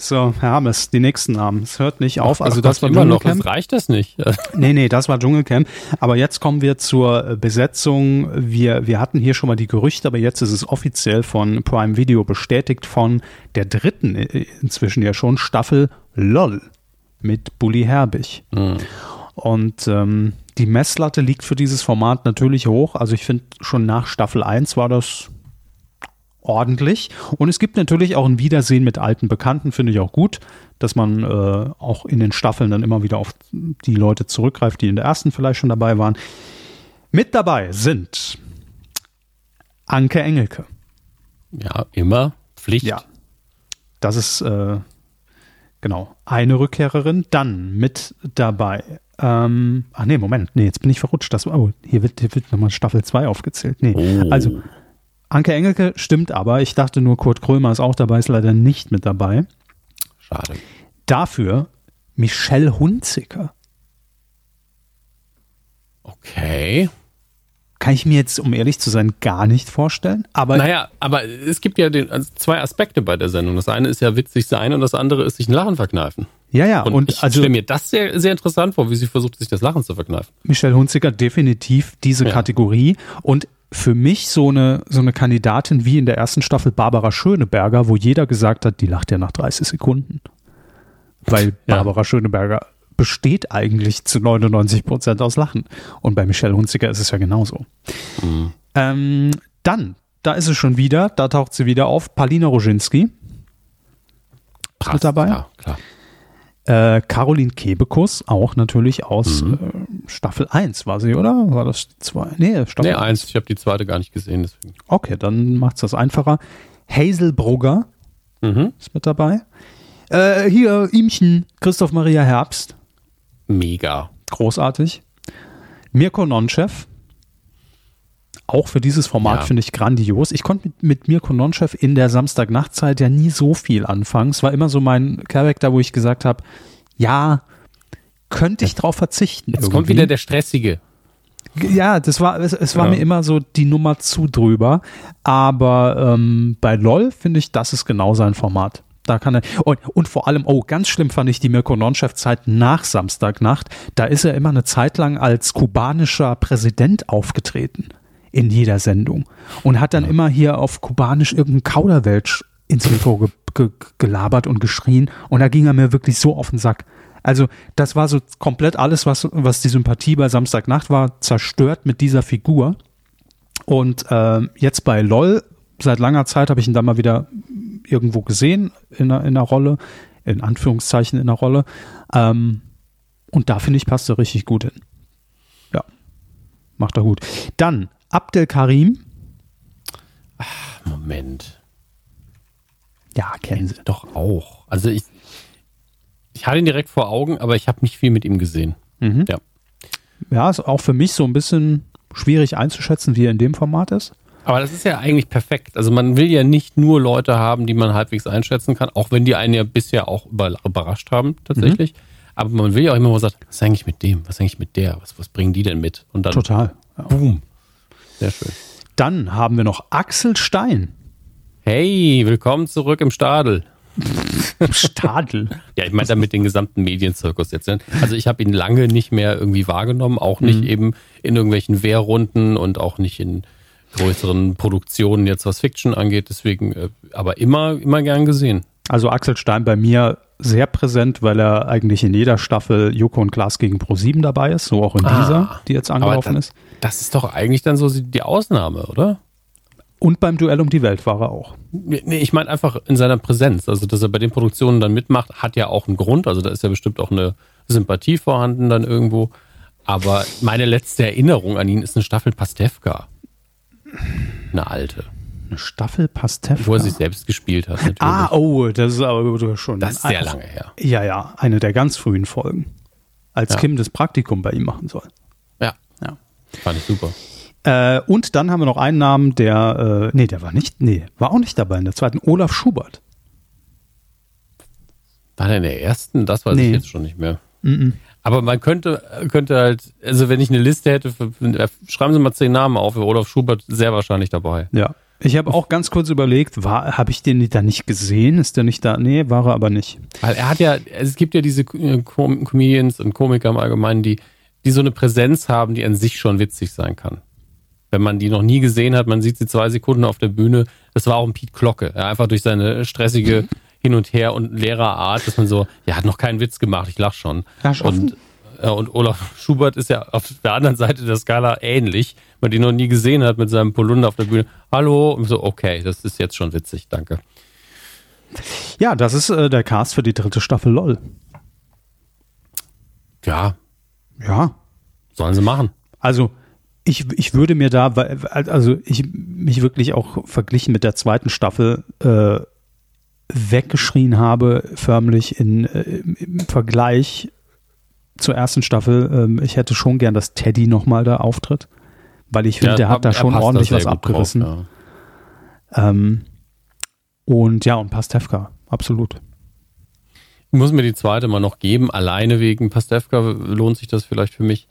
So, Herr Hammes, die nächsten Namen. Es hört nicht auf. Also Ach das Gott, war immer noch. Das reicht das nicht. nee, nee, das war Dschungelcamp. Aber jetzt kommen wir zur Besetzung. Wir, wir hatten hier schon mal die Gerüchte, aber jetzt ist es offiziell von Prime Video bestätigt von der dritten, äh, inzwischen ja schon, Staffel LOL mit Bully Herbig. Mhm. Und ähm, die Messlatte liegt für dieses Format natürlich hoch. Also ich finde, schon nach Staffel 1 war das ordentlich. Und es gibt natürlich auch ein Wiedersehen mit alten Bekannten, finde ich auch gut, dass man äh, auch in den Staffeln dann immer wieder auf die Leute zurückgreift, die in der ersten vielleicht schon dabei waren. Mit dabei sind Anke Engelke. Ja, immer Pflicht. Ja. Das ist äh, genau eine Rückkehrerin. Dann mit dabei. Ähm, ach nee, Moment, nee, jetzt bin ich verrutscht. Das, oh, hier wird, hier wird nochmal Staffel 2 aufgezählt. Nee, oh. also Anke Engelke stimmt aber. Ich dachte nur, Kurt Krömer ist auch dabei, ist leider nicht mit dabei. Schade. Dafür Michelle Hunziker. Okay. Kann ich mir jetzt, um ehrlich zu sein, gar nicht vorstellen. Aber naja, aber es gibt ja den, also zwei Aspekte bei der Sendung. Das eine ist ja witzig sein und das andere ist sich ein Lachen verkneifen. Ja, ja. Und, und ich also, stelle mir das sehr, sehr interessant vor, wie sie versucht, sich das Lachen zu verkneifen. Michelle Hunziker definitiv diese ja. Kategorie. Und für mich so eine, so eine Kandidatin wie in der ersten Staffel Barbara Schöneberger, wo jeder gesagt hat, die lacht ja nach 30 Sekunden. Weil ja. Barbara Schöneberger besteht eigentlich zu 99 Prozent aus Lachen. Und bei Michelle Hunziker ist es ja genauso. Mhm. Ähm, dann, da ist es schon wieder, da taucht sie wieder auf, Palina Roginski. Passt, mit dabei. Ja, klar. Äh, Caroline Kebekus, auch natürlich aus mhm. äh, Staffel 1 war sie, oder? War das die zwei? Nee, Staffel nee, 1. Ich habe die zweite gar nicht gesehen. Deswegen. Okay, dann macht es das einfacher. Hazel Brugger mhm. ist mit dabei. Äh, hier, Imchen, Christoph Maria Herbst. Mega. Großartig. Mirko Nonchev. Auch für dieses Format ja. finde ich grandios. Ich konnte mit, mit Mirko Nonchev in der Samstagnachtzeit ja nie so viel anfangen. Es war immer so mein Charakter, wo ich gesagt habe, ja, könnte ich drauf verzichten. Jetzt irgendwie. kommt wieder der Stressige. Ja, das war, es, es war ja. mir immer so die Nummer zu drüber. Aber ähm, bei LOL finde ich, das ist genau sein Format. Da kann er, und, und vor allem, oh, ganz schlimm fand ich die Mirko Nonchef-Zeit nach Samstagnacht. Da ist er immer eine Zeit lang als kubanischer Präsident aufgetreten in jeder Sendung und hat dann ja. immer hier auf Kubanisch irgendein Kauderwelsch ins Mikro ge ge gelabert und geschrien und da ging er mir wirklich so auf den Sack. Also das war so komplett alles, was, was die Sympathie bei Samstagnacht war, zerstört mit dieser Figur. Und äh, jetzt bei LOL, seit langer Zeit habe ich ihn da mal wieder irgendwo gesehen in einer, in einer Rolle, in Anführungszeichen in einer Rolle. Ähm, und da finde ich, passt er richtig gut hin. Ja, macht er gut. Dann Abdel Karim. Ach, Moment. Ja, kennen Sie. Doch auch. Also ich, ich hatte ihn direkt vor Augen, aber ich habe nicht viel mit ihm gesehen. Mhm. Ja. Ja, ist auch für mich so ein bisschen schwierig einzuschätzen, wie er in dem Format ist. Aber das ist ja eigentlich perfekt. Also man will ja nicht nur Leute haben, die man halbwegs einschätzen kann, auch wenn die einen ja bisher auch überrascht haben, tatsächlich. Mhm. Aber man will ja auch immer mal sagen, was ist eigentlich mit dem? Was ist eigentlich mit der? Was, was bringen die denn mit? Und dann Total. Ja. Boom. Sehr schön. Dann haben wir noch Axel Stein. Hey, willkommen zurück im Stadel. Stadel. ja, ich meine damit den gesamten Medienzirkus jetzt. Ne? Also ich habe ihn lange nicht mehr irgendwie wahrgenommen, auch nicht mhm. eben in irgendwelchen Wehrrunden und auch nicht in größeren Produktionen jetzt was Fiction angeht. Deswegen, äh, aber immer, immer gern gesehen. Also Axel Stein bei mir sehr präsent, weil er eigentlich in jeder Staffel Joko und Klaas gegen Pro7 dabei ist, so auch in ah, dieser, die jetzt angelaufen das, ist. Das ist doch eigentlich dann so die Ausnahme, oder? Und beim Duell um die Welt war er auch. Nee, ich meine einfach in seiner Präsenz. Also, dass er bei den Produktionen dann mitmacht, hat ja auch einen Grund. Also, da ist ja bestimmt auch eine Sympathie vorhanden dann irgendwo. Aber meine letzte Erinnerung an ihn ist eine Staffel Pastewka. Eine alte. Eine Staffel Pastewka. Wo er sich selbst gespielt hat. Natürlich. Ah, oh, das ist aber schon. Das ist sehr lange her. Ja, ja, eine der ganz frühen Folgen. Als ja. Kim das Praktikum bei ihm machen soll. Ja. Ja. Fand ich super. Äh, und dann haben wir noch einen Namen, der, äh, nee, der war nicht, nee, war auch nicht dabei in der zweiten, Olaf Schubert. War der in der ersten? Das weiß nee. ich jetzt schon nicht mehr. Mm -mm. Aber man könnte, könnte halt, also wenn ich eine Liste hätte, für, schreiben Sie mal zehn Namen auf, Olaf Schubert sehr wahrscheinlich dabei. Ja. Ich habe auch ganz kurz überlegt, habe ich den da nicht gesehen? Ist der nicht da? Nee, war er aber nicht. Weil er hat ja, es gibt ja diese äh, Com Comedians und Komiker im Allgemeinen, die, die so eine Präsenz haben, die an sich schon witzig sein kann. Wenn man die noch nie gesehen hat, man sieht sie zwei Sekunden auf der Bühne. Das war auch ein Pete Glocke. Ja, einfach durch seine stressige Hin und Her und leere Art, dass man so, ja, hat noch keinen Witz gemacht, ich lach schon. Schon. Und, äh, und Olaf Schubert ist ja auf der anderen Seite der Skala ähnlich. Man die noch nie gesehen hat mit seinem Polunder auf der Bühne. Hallo, und so, okay, das ist jetzt schon witzig, danke. Ja, das ist äh, der Cast für die dritte Staffel LOL. Ja. Ja. Sollen sie machen. Also, ich, ich würde mir da, also ich mich wirklich auch verglichen mit der zweiten Staffel äh, weggeschrien habe, förmlich in, äh, im Vergleich zur ersten Staffel. Ähm, ich hätte schon gern, dass Teddy nochmal da auftritt, weil ich finde, ja, der hat da schon ordentlich was abgerissen. Drauf, ja. ähm, und ja, und Pastewka, absolut. Ich muss mir die zweite mal noch geben, alleine wegen Pastewka lohnt sich das vielleicht für mich.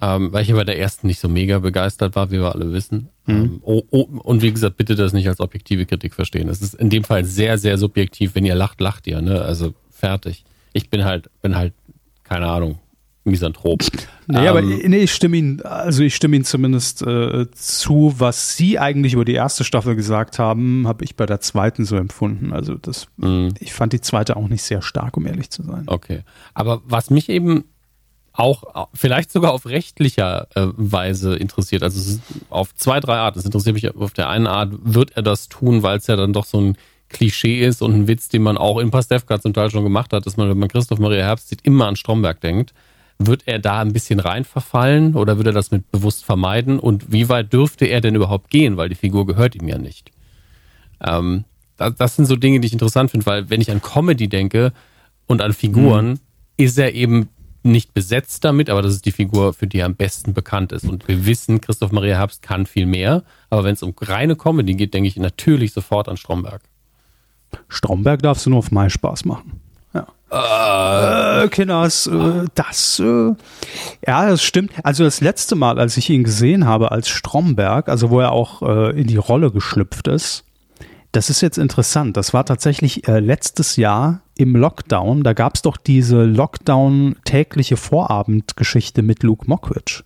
Ähm, weil ich bei der ersten nicht so mega begeistert war, wie wir alle wissen. Mhm. Ähm, oh, oh, und wie gesagt, bitte das nicht als objektive Kritik verstehen. Es ist in dem Fall sehr, sehr subjektiv. Wenn ihr lacht, lacht ihr, ne? Also fertig. Ich bin halt, bin halt, keine Ahnung, Misanthrop. Nee, ähm, aber nee, ich stimme Ihnen, also ich stimme Ihnen zumindest äh, zu, was Sie eigentlich über die erste Staffel gesagt haben, habe ich bei der zweiten so empfunden. Also das, mhm. ich fand die zweite auch nicht sehr stark, um ehrlich zu sein. Okay. Aber was mich eben auch vielleicht sogar auf rechtlicher äh, Weise interessiert. Also auf zwei, drei Arten. Es interessiert mich auf der einen Art, wird er das tun, weil es ja dann doch so ein Klischee ist und ein Witz, den man auch in Pastewka zum Teil schon gemacht hat, dass man, wenn man Christoph Maria Herbst sieht, immer an Stromberg denkt. Wird er da ein bisschen rein verfallen oder würde er das mit bewusst vermeiden? Und wie weit dürfte er denn überhaupt gehen? Weil die Figur gehört ihm ja nicht. Ähm, das, das sind so Dinge, die ich interessant finde, weil wenn ich an Comedy denke und an Figuren, mhm. ist er eben nicht besetzt damit, aber das ist die Figur, für die er am besten bekannt ist. Und wir wissen, Christoph Maria Herbst kann viel mehr. Aber wenn es um reine Comedy geht, denke ich natürlich sofort an Stromberg. Stromberg darfst du nur auf Mai Spaß machen. Ja. Äh, Kinders, äh, das, äh, ja, das stimmt. Also das letzte Mal, als ich ihn gesehen habe als Stromberg, also wo er auch äh, in die Rolle geschlüpft ist, das ist jetzt interessant. Das war tatsächlich äh, letztes Jahr im Lockdown. Da gab es doch diese Lockdown-tägliche Vorabendgeschichte mit Luke Mockridge,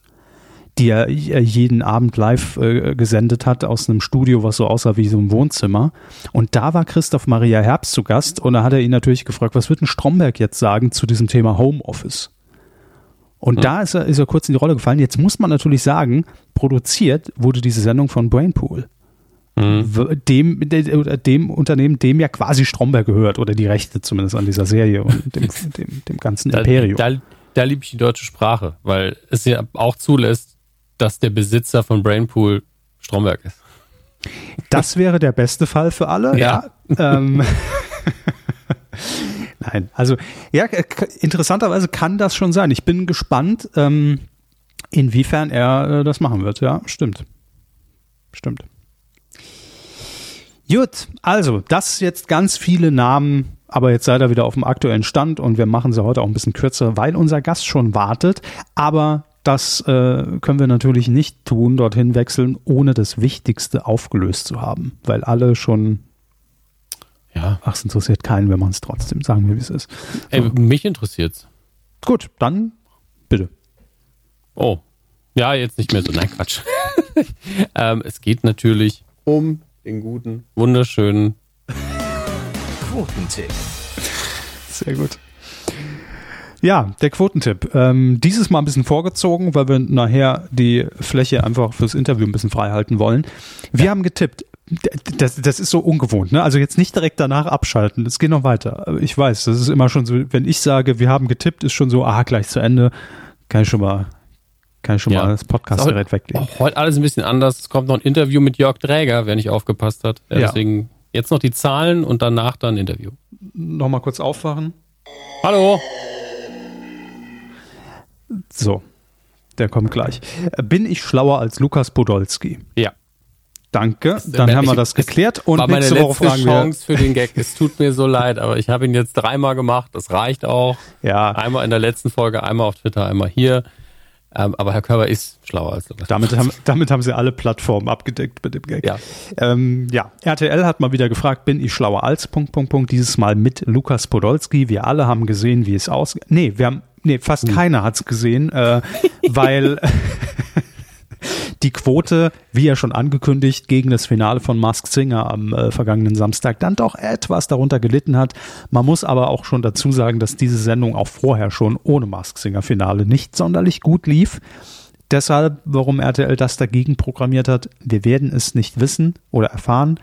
die er äh, jeden Abend live äh, gesendet hat aus einem Studio, was so aussah wie so ein Wohnzimmer. Und da war Christoph Maria Herbst zu Gast und da hat er ihn natürlich gefragt, was wird ein Stromberg jetzt sagen zu diesem Thema Homeoffice? Und mhm. da ist er, ist er kurz in die Rolle gefallen. Jetzt muss man natürlich sagen, produziert wurde diese Sendung von Brainpool mhm. dem, dem Unternehmen, dem ja quasi Stromberg gehört oder die Rechte zumindest an dieser Serie und dem, dem, dem ganzen da, Imperium. Da, da liebe ich die deutsche Sprache, weil es ja auch zulässt, dass der Besitzer von Brainpool Stromberg ist. Das wäre der beste Fall für alle. Ja. ja ähm, Nein, also ja, interessanterweise kann das schon sein. Ich bin gespannt, ähm, inwiefern er äh, das machen wird. Ja, stimmt. Stimmt. Gut, also das jetzt ganz viele Namen, aber jetzt seid ihr wieder auf dem aktuellen Stand und wir machen sie heute auch ein bisschen kürzer, weil unser Gast schon wartet. Aber das äh, können wir natürlich nicht tun, dorthin wechseln, ohne das Wichtigste aufgelöst zu haben, weil alle schon ja. Ach, es interessiert keinen, wenn man es trotzdem sagen will, wie es ist. So. Ey, mich interessiert's. Gut, dann bitte. Oh. Ja, jetzt nicht mehr so. Nein, Quatsch. ähm, es geht natürlich um den guten, wunderschönen Quotentipp. Sehr gut. Ja, der Quotentipp. Ähm, dieses Mal ein bisschen vorgezogen, weil wir nachher die Fläche einfach fürs Interview ein bisschen frei halten wollen. Wir ja. haben getippt. Das, das ist so ungewohnt, ne? Also jetzt nicht direkt danach abschalten. Es geht noch weiter. Ich weiß, das ist immer schon so, wenn ich sage, wir haben getippt, ist schon so, ah, gleich zu Ende. Kann ich schon mal kann ich schon ja. mal das Podcast-Gerät weglegen. Heute alles ein bisschen anders. Es kommt noch ein Interview mit Jörg Dräger, wer nicht aufgepasst hat. Ja, deswegen jetzt noch die Zahlen und danach dann ein Interview. Nochmal kurz aufwachen. Hallo. So, der kommt gleich. Bin ich schlauer als Lukas Podolski? Ja. Danke, dann haben wir das geklärt und war meine nächste Woche fragen Chance wir. für den Gag. Es tut mir so leid, aber ich habe ihn jetzt dreimal gemacht. Das reicht auch. Ja. Einmal in der letzten Folge, einmal auf Twitter, einmal hier. Ähm, aber Herr Körber ist schlauer als Lukas. Damit haben, damit haben sie alle Plattformen abgedeckt mit dem Gag. Ja. Ähm, ja, RTL hat mal wieder gefragt, bin ich schlauer als Punkt, Punkt, Punkt. Dieses Mal mit Lukas Podolski. Wir alle haben gesehen, wie es ausgeht. Nee, wir haben, nee, fast hm. keiner hat es gesehen, äh, weil die Quote, wie ja schon angekündigt, gegen das Finale von Mask Singer am äh, vergangenen Samstag dann doch etwas darunter gelitten hat. Man muss aber auch schon dazu sagen, dass diese Sendung auch vorher schon ohne Mask Singer Finale nicht sonderlich gut lief. Deshalb, warum RTL das dagegen programmiert hat, wir werden es nicht wissen oder erfahren.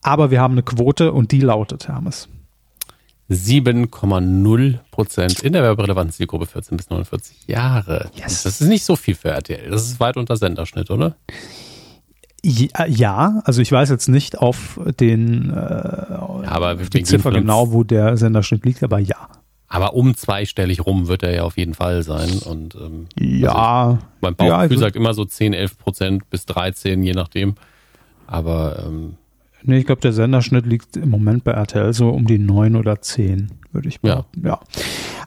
Aber wir haben eine Quote und die lautet, Hermes. 7,0 Prozent in der werberelevanten Zielgruppe 14 bis 49 Jahre. Yes. Das ist nicht so viel für RTL. Das ist weit unter Senderschnitt, oder? Ja, also ich weiß jetzt nicht auf den äh, ja, aber die Ziffer genau, wo der Senderschnitt liegt, aber ja. Aber um zweistellig rum wird er ja auf jeden Fall sein. Und ähm, ja, also mein Bauchgefühl ja, sagt immer so 10, 11 Prozent bis 13, je nachdem. Aber ähm, Nee, ich glaube, der Senderschnitt liegt im Moment bei RTL so um die 9 oder 10, würde ich behaupten. Ja. ja.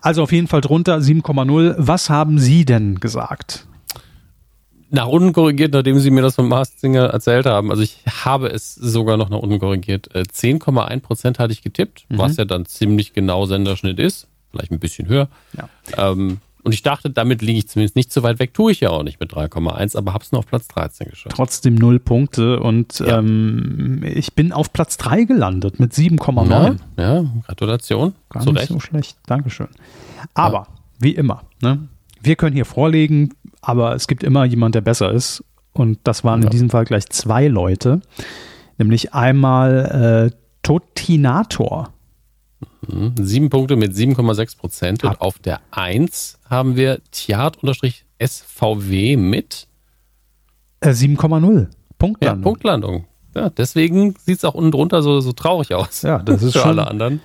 Also auf jeden Fall drunter 7,0. Was haben Sie denn gesagt? Nach unten korrigiert, nachdem Sie mir das von Singer erzählt haben. Also ich habe es sogar noch nach unten korrigiert. 10,1 äh, Prozent hatte ich getippt, mhm. was ja dann ziemlich genau Senderschnitt ist. Vielleicht ein bisschen höher. Ja. Ähm, und ich dachte, damit liege ich zumindest nicht so weit weg. Tue ich ja auch nicht mit 3,1, aber habe es nur auf Platz 13 geschafft. Trotzdem null Punkte und ja. ähm, ich bin auf Platz 3 gelandet mit 7,9. Ja, ja, Gratulation. Gar nicht so schlecht. Dankeschön. Aber, ja. wie immer, ne? wir können hier vorlegen, aber es gibt immer jemand, der besser ist. Und das waren in diesem Fall gleich zwei Leute. Nämlich einmal äh, Totinator. Sieben Punkte mit 7,6 Prozent. Und auf der 1 haben wir Tiart-SVW mit äh, 7,0 Punktlandung. Ja, Punktlandung. Ja, deswegen sieht es auch unten drunter so, so traurig aus. Ja, das ist für schon, alle anderen.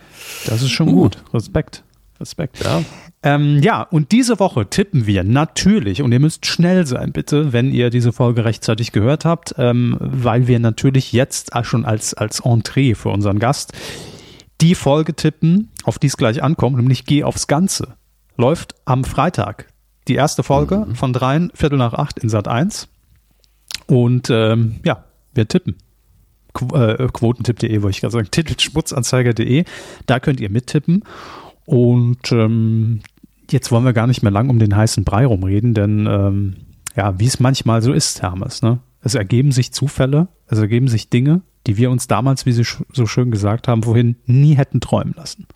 Das ist schon uh. gut. Respekt. Respekt. Ja. Ähm, ja, und diese Woche tippen wir natürlich, und ihr müsst schnell sein, bitte, wenn ihr diese Folge rechtzeitig gehört habt, ähm, weil wir natürlich jetzt schon als, als Entree für unseren Gast die Folge tippen, auf die es gleich ankommt, nämlich Geh aufs Ganze. Läuft am Freitag. Die erste Folge mhm. von dreien, Viertel nach acht in Sat 1. Und ähm, ja, wir tippen. Qu äh, Quotentipp.de, wollte ich gerade sagen, titelschmutzanzeiger.de. Da könnt ihr mittippen. Und ähm, jetzt wollen wir gar nicht mehr lang um den heißen Brei rumreden, denn ähm, ja, wie es manchmal so ist, Hermes, ne? Es ergeben sich Zufälle, es ergeben sich Dinge, die wir uns damals, wie Sie so schön gesagt haben, vorhin nie hätten träumen lassen.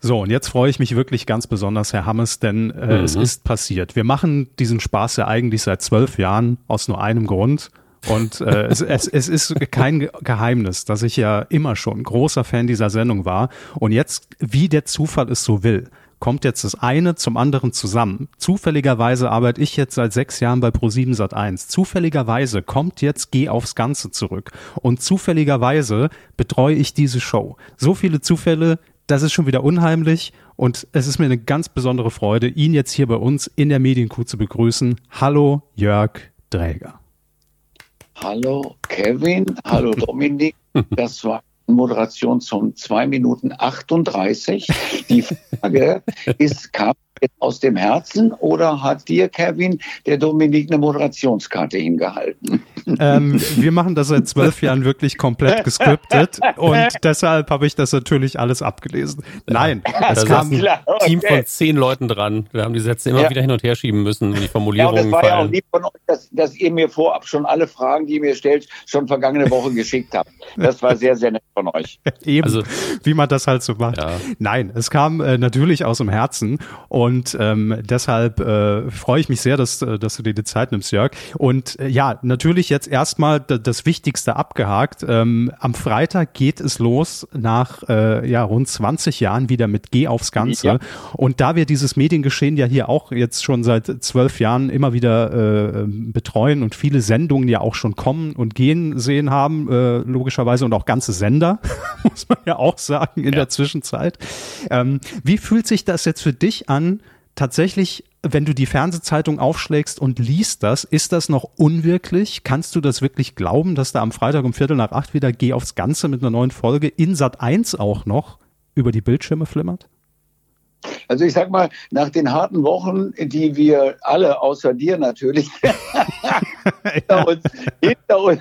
So, und jetzt freue ich mich wirklich ganz besonders, Herr Hammes, denn äh, mhm. es ist passiert. Wir machen diesen Spaß ja eigentlich seit zwölf Jahren aus nur einem Grund. Und äh, es, es, es ist kein Geheimnis, dass ich ja immer schon großer Fan dieser Sendung war. Und jetzt, wie der Zufall es so will, kommt jetzt das eine zum anderen zusammen. Zufälligerweise arbeite ich jetzt seit sechs Jahren bei Pro7 Sat1. Zufälligerweise kommt jetzt Geh aufs Ganze zurück. Und zufälligerweise betreue ich diese Show. So viele Zufälle, das ist schon wieder unheimlich. Und es ist mir eine ganz besondere Freude, ihn jetzt hier bei uns in der Medienkuh zu begrüßen. Hallo, Jörg Dräger. Hallo, Kevin. Hallo, Dominik. Das war Moderation zum 2 Minuten 38. Die Frage ist, kam aus dem Herzen oder hat dir, Kevin, der Dominik eine Moderationskarte hingehalten? Ähm, wir machen das seit zwölf Jahren wirklich komplett gescriptet und deshalb habe ich das natürlich alles abgelesen. Nein, es kam ein okay. Team von zehn Leuten dran. Wir haben die Sätze immer ja. wieder hin und her schieben müssen, die Formulierungen ja, das war fallen. ja auch lieb von euch, dass, dass, ihr mir vorab schon alle Fragen, die ihr mir stellt, schon vergangene Woche geschickt habt. Das war sehr, sehr nett von euch. Eben, also, wie man das halt so macht. Ja. Nein, es kam äh, natürlich aus dem Herzen und und ähm, deshalb äh, freue ich mich sehr, dass, äh, dass du dir die Zeit nimmst, Jörg. Und äh, ja, natürlich jetzt erstmal das Wichtigste abgehakt. Ähm, am Freitag geht es los nach äh, ja, rund 20 Jahren wieder mit Geh aufs Ganze. Ja. Und da wir dieses Mediengeschehen ja hier auch jetzt schon seit zwölf Jahren immer wieder äh, betreuen und viele Sendungen ja auch schon kommen und gehen sehen haben, äh, logischerweise und auch ganze Sender, muss man ja auch sagen in ja. der Zwischenzeit. Ähm, wie fühlt sich das jetzt für dich an, tatsächlich wenn du die Fernsehzeitung aufschlägst und liest das, ist das noch unwirklich? Kannst du das wirklich glauben, dass da am Freitag um Viertel nach acht wieder Geh aufs Ganze mit einer neuen Folge in Sat 1 auch noch über die Bildschirme flimmert? Also ich sag mal, nach den harten Wochen, die wir alle, außer dir natürlich, hinter, uns, hinter, uns,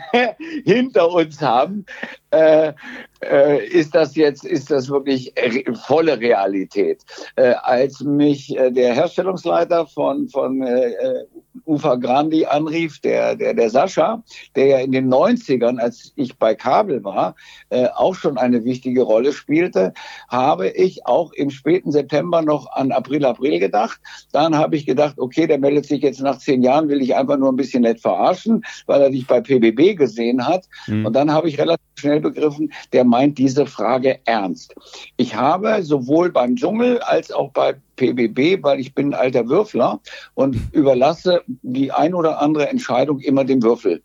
hinter, uns, haben, äh, äh, ist das jetzt, ist das wirklich volle Realität. Äh, als mich äh, der Herstellungsleiter von, von äh, äh, Ufa Grandi anrief, der, der, der Sascha, der ja in den 90ern, als ich bei Kabel war, äh, auch schon eine wichtige Rolle spielte, habe ich auch im späten September noch an April, April gedacht. Dann habe ich gedacht, okay, der meldet sich jetzt nach zehn Jahren, will ich einfach nur ein bisschen nett verarschen, weil er dich bei PBB gesehen hat. Mhm. Und dann habe ich relativ schnell begriffen, der meint diese Frage ernst. Ich habe sowohl beim Dschungel als auch bei PBB, weil ich bin ein alter Würfler und überlasse die ein oder andere Entscheidung immer dem Würfel.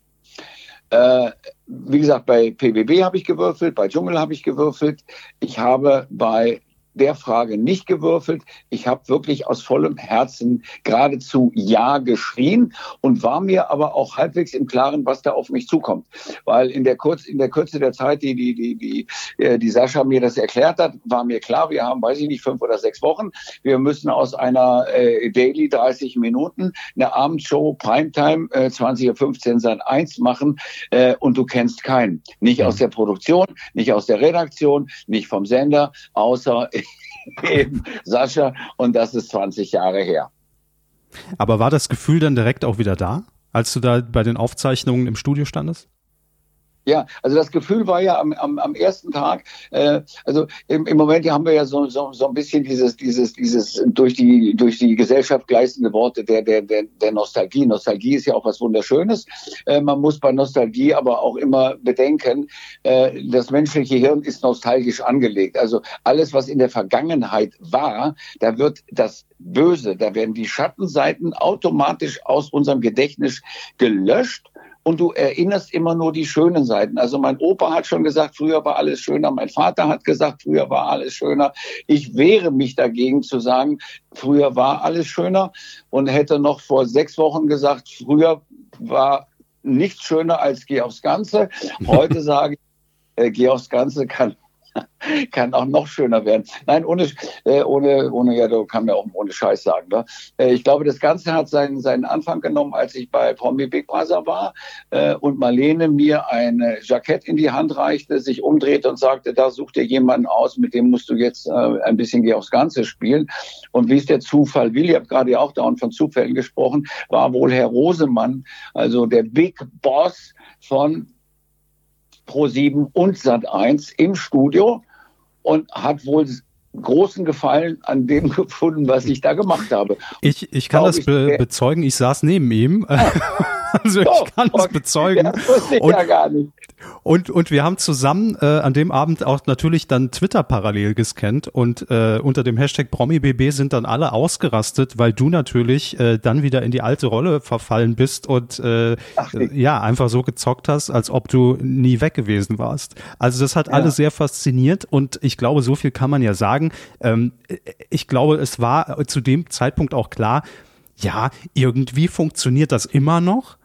Äh, wie gesagt, bei PBB habe ich gewürfelt, bei Dschungel habe ich gewürfelt. Ich habe bei der Frage nicht gewürfelt. Ich habe wirklich aus vollem Herzen geradezu Ja geschrien und war mir aber auch halbwegs im Klaren, was da auf mich zukommt. Weil in der, Kurz, in der Kürze der Zeit, die, die, die, die, äh, die Sascha mir das erklärt hat, war mir klar, wir haben, weiß ich nicht, fünf oder sechs Wochen. Wir müssen aus einer äh, Daily 30 Minuten eine Abendshow Primetime äh, 20.15 Uhr Sat 1 machen äh, und du kennst keinen. Nicht aus der Produktion, nicht aus der Redaktion, nicht vom Sender, außer eben Sascha und das ist 20 Jahre her. Aber war das Gefühl dann direkt auch wieder da, als du da bei den Aufzeichnungen im Studio standest? Ja, also das Gefühl war ja am, am, am ersten Tag, äh, also im, im Moment haben wir ja so, so, so ein bisschen dieses, dieses, dieses durch die, durch die Gesellschaft gleißende Worte der, der, der, der Nostalgie. Nostalgie ist ja auch was Wunderschönes. Äh, man muss bei Nostalgie aber auch immer bedenken, äh, das menschliche Hirn ist nostalgisch angelegt. Also alles, was in der Vergangenheit war, da wird das Böse, da werden die Schattenseiten automatisch aus unserem Gedächtnis gelöscht und du erinnerst immer nur die schönen Seiten. Also mein Opa hat schon gesagt, früher war alles schöner. Mein Vater hat gesagt, früher war alles schöner. Ich wehre mich dagegen zu sagen, früher war alles schöner und hätte noch vor sechs Wochen gesagt, früher war nichts schöner als Geh aufs Ganze. Heute sage ich, äh, Geh aufs Ganze kann kann auch noch schöner werden. Nein, ohne, äh, ohne, ohne, ja, du kann mir auch ohne Scheiß sagen. Ne? Äh, ich glaube, das Ganze hat seinen, seinen Anfang genommen, als ich bei Promi Big Brother war äh, und Marlene mir ein Jackett in die Hand reichte, sich umdrehte und sagte, da such dir jemanden aus, mit dem musst du jetzt äh, ein bisschen geh aufs Ganze spielen. Und wie es der Zufall will, ich habe gerade ja auch dauernd von Zufällen gesprochen, war wohl Herr Rosemann, also der Big Boss von Pro7 und Sat1 im Studio und hat wohl großen Gefallen an dem gefunden, was ich da gemacht habe. Ich, ich kann das be bezeugen, ich saß neben ihm. also ich kann das bezeugen. Das wusste ich und, ja gar nicht. Und, und wir haben zusammen äh, an dem Abend auch natürlich dann Twitter parallel gescannt und äh, unter dem Hashtag PromiBB sind dann alle ausgerastet, weil du natürlich äh, dann wieder in die alte Rolle verfallen bist und äh, Ach, ja, einfach so gezockt hast, als ob du nie weg gewesen warst. Also das hat ja. alle sehr fasziniert und ich glaube, so viel kann man ja sagen. Ähm, ich glaube, es war zu dem Zeitpunkt auch klar, ja, irgendwie funktioniert das immer noch.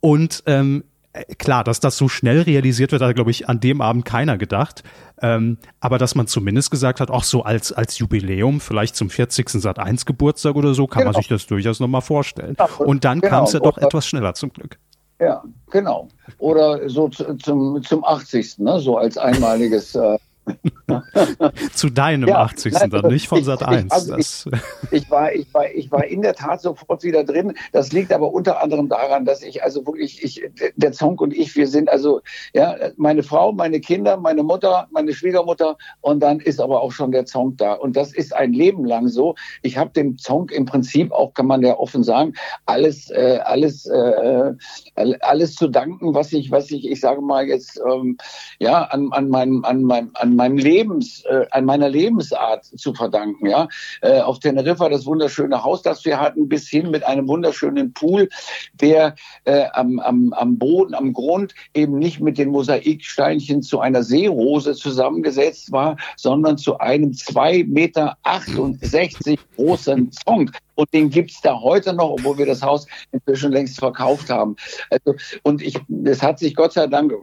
Und ähm, äh, klar, dass das so schnell realisiert wird, hat, glaube ich, an dem Abend keiner gedacht. Ähm, aber dass man zumindest gesagt hat, auch so als, als Jubiläum, vielleicht zum 40. Sat 1 Geburtstag oder so, kann genau. man sich das durchaus nochmal vorstellen. Und dann genau. kam es ja doch etwas schneller zum Glück. Ja, genau. Oder so zum, zum 80. Ne? so als einmaliges äh, Zu deinem ja, 80. Nein, dann, nicht von Sat 1. Also ich, ich, war, ich, war, ich war in der Tat sofort wieder drin. Das liegt aber unter anderem daran, dass ich also wirklich, ich, der Zonk und ich, wir sind also, ja, meine Frau, meine Kinder, meine Mutter, meine Schwiegermutter und dann ist aber auch schon der Zonk da. Und das ist ein Leben lang so. Ich habe dem Zonk im Prinzip auch, kann man ja offen sagen, alles, äh, alles, äh, alles zu danken, was ich, was ich, ich sage mal jetzt, ähm, ja, an, an meinem, an meinem, an an meinem Lebens, äh, an meiner Lebensart zu verdanken. Ja, äh, auf Teneriffa das wunderschöne Haus, das wir hatten, bis hin mit einem wunderschönen Pool, der äh, am, am, am Boden, am Grund eben nicht mit den Mosaiksteinchen zu einer Seerose zusammengesetzt war, sondern zu einem zwei Meter 68 großen Song. Und den gibt's da heute noch, obwohl wir das Haus inzwischen längst verkauft haben. Also, und ich, es hat sich Gott sei Dank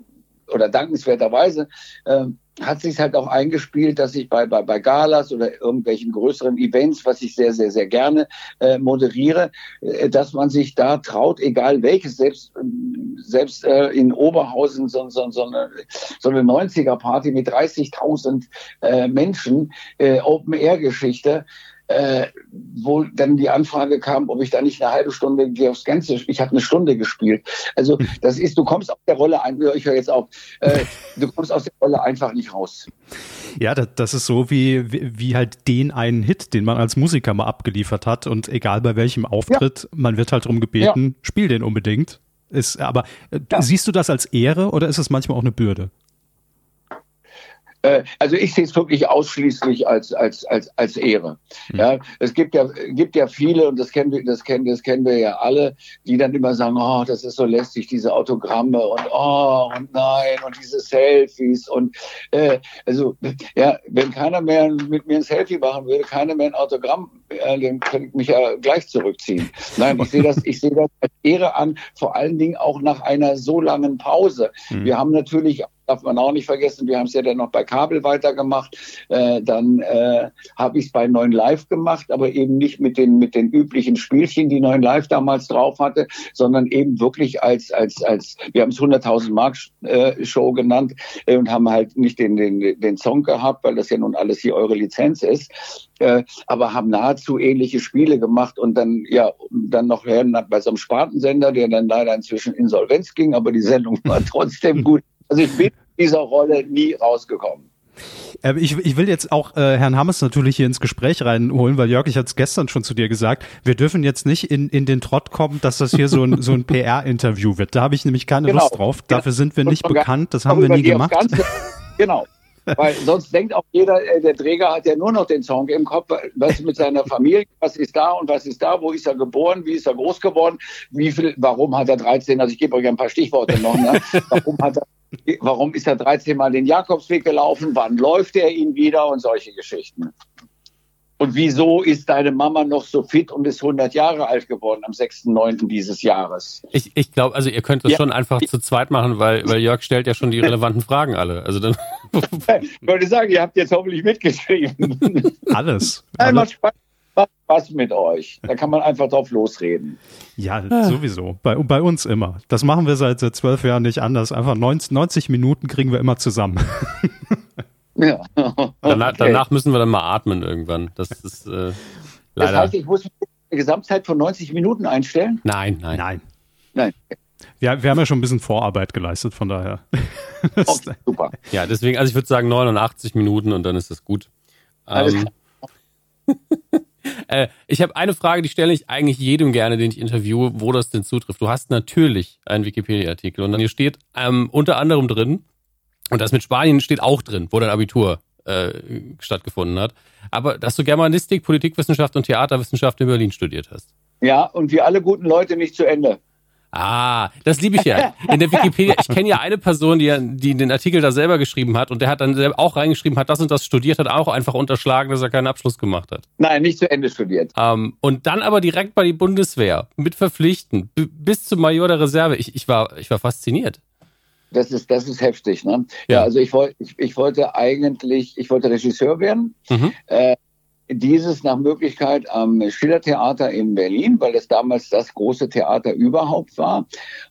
oder dankenswerterweise äh, hat sich halt auch eingespielt, dass ich bei, bei, bei Galas oder irgendwelchen größeren Events, was ich sehr, sehr, sehr gerne äh, moderiere, äh, dass man sich da traut, egal welches, selbst, selbst äh, in Oberhausen so, so, so eine, so eine 90er-Party mit 30.000 äh, Menschen, äh, Open-Air-Geschichte, äh, wo dann die Anfrage kam, ob ich da nicht eine halbe Stunde aufs Ganze, ich habe eine Stunde gespielt. Also das ist, du kommst aus der Rolle, ein, ich höre jetzt auf, äh, du kommst aus der Rolle einfach nicht raus. Ja, das, das ist so wie, wie, wie halt den einen Hit, den man als Musiker mal abgeliefert hat und egal bei welchem Auftritt, ja. man wird halt darum gebeten, ja. spiel den unbedingt. Ist, aber äh, ja. siehst du das als Ehre oder ist es manchmal auch eine Bürde? Äh, also ich sehe es wirklich ausschließlich als als als als Ehre. Mhm. Ja, es gibt ja gibt ja viele und das kennen wir das kennen das kennen wir ja alle, die dann immer sagen, oh, das ist so lästig diese Autogramme und oh und nein und diese Selfies und äh, also ja, wenn keiner mehr mit mir ein Selfie machen würde, keiner mehr ein Autogramm, äh, dann könnte ich mich ja gleich zurückziehen. Nein, ich sehe das ich sehe das als Ehre an, vor allen Dingen auch nach einer so langen Pause. Mhm. Wir haben natürlich darf man auch nicht vergessen, wir haben es ja dann noch bei Kabel weitergemacht. Äh, dann äh, habe ich es bei Neuen Live gemacht, aber eben nicht mit den, mit den üblichen Spielchen, die Neuen Live damals drauf hatte, sondern eben wirklich als, als, als wir haben es 100.000 Mark äh, Show genannt äh, und haben halt nicht den, den, den Song gehabt, weil das ja nun alles hier eure Lizenz ist. Äh, aber haben nahezu ähnliche Spiele gemacht und dann ja dann noch bei so einem Spartensender, der dann leider inzwischen insolvenz ging, aber die Sendung war trotzdem gut. Also ich bin dieser Rolle nie rausgekommen. Äh, ich, ich, will jetzt auch äh, Herrn Hammes natürlich hier ins Gespräch reinholen, weil Jörg, ich hatte es gestern schon zu dir gesagt, wir dürfen jetzt nicht in, in den Trott kommen, dass das hier so ein, so ein PR-Interview wird. Da habe ich nämlich keine genau. Lust drauf. Dafür sind wir nicht bekannt, das haben wir nie gemacht. Genau. Weil sonst denkt auch jeder, äh, der Träger hat ja nur noch den Song im Kopf, was mit seiner Familie, was ist da und was ist da, wo ist er geboren, wie ist er groß geworden, wie viel, warum hat er 13, also ich gebe euch ein paar Stichworte noch, ne? warum hat er Warum ist er 13 Mal den Jakobsweg gelaufen? Wann läuft er ihn wieder? Und solche Geschichten. Und wieso ist deine Mama noch so fit und ist 100 Jahre alt geworden am 6.9. dieses Jahres? Ich, ich glaube, also ihr könnt das ja. schon einfach zu zweit machen, weil, weil Jörg stellt ja schon die relevanten Fragen alle. Also dann ich würde sagen, ihr habt jetzt hoffentlich mitgeschrieben. Alles. Einmal Spaß Spaß mit euch. Da kann man einfach drauf losreden. Ja, ah. sowieso. Bei, bei uns immer. Das machen wir seit zwölf Jahren nicht anders. Einfach 90, 90 Minuten kriegen wir immer zusammen. ja. Okay. Danach, danach, müssen wir dann mal atmen irgendwann. Das ist äh, leider. Das heißt, ich muss eine Gesamtzeit von 90 Minuten einstellen? Nein, nein. Nein. Nein. Wir, wir haben ja schon ein bisschen Vorarbeit geleistet, von daher. okay, super. Ja, deswegen, also ich würde sagen 89 Minuten und dann ist das gut. Alles ähm, äh, ich habe eine Frage, die stelle ich eigentlich jedem gerne, den ich interviewe, wo das denn zutrifft. Du hast natürlich einen Wikipedia-Artikel und dann hier steht ähm, unter anderem drin, und das mit Spanien steht auch drin, wo dein Abitur äh, stattgefunden hat, aber dass du Germanistik, Politikwissenschaft und Theaterwissenschaft in Berlin studiert hast. Ja, und wie alle guten Leute nicht zu Ende. Ah, das liebe ich ja. In der Wikipedia, ich kenne ja eine Person, die, die den Artikel da selber geschrieben hat und der hat dann selber auch reingeschrieben, hat das und das studiert, hat auch einfach unterschlagen, dass er keinen Abschluss gemacht hat. Nein, nicht zu Ende studiert. Ähm, und dann aber direkt bei die Bundeswehr mit verpflichten, bis zum Major der Reserve. Ich, ich, war, ich war fasziniert. Das ist, das ist heftig, ne? Ja, ja also ich wollte, ich, ich wollte eigentlich, ich wollte Regisseur werden. Mhm. Äh, dieses nach Möglichkeit am Schillertheater in Berlin, weil es damals das große Theater überhaupt war.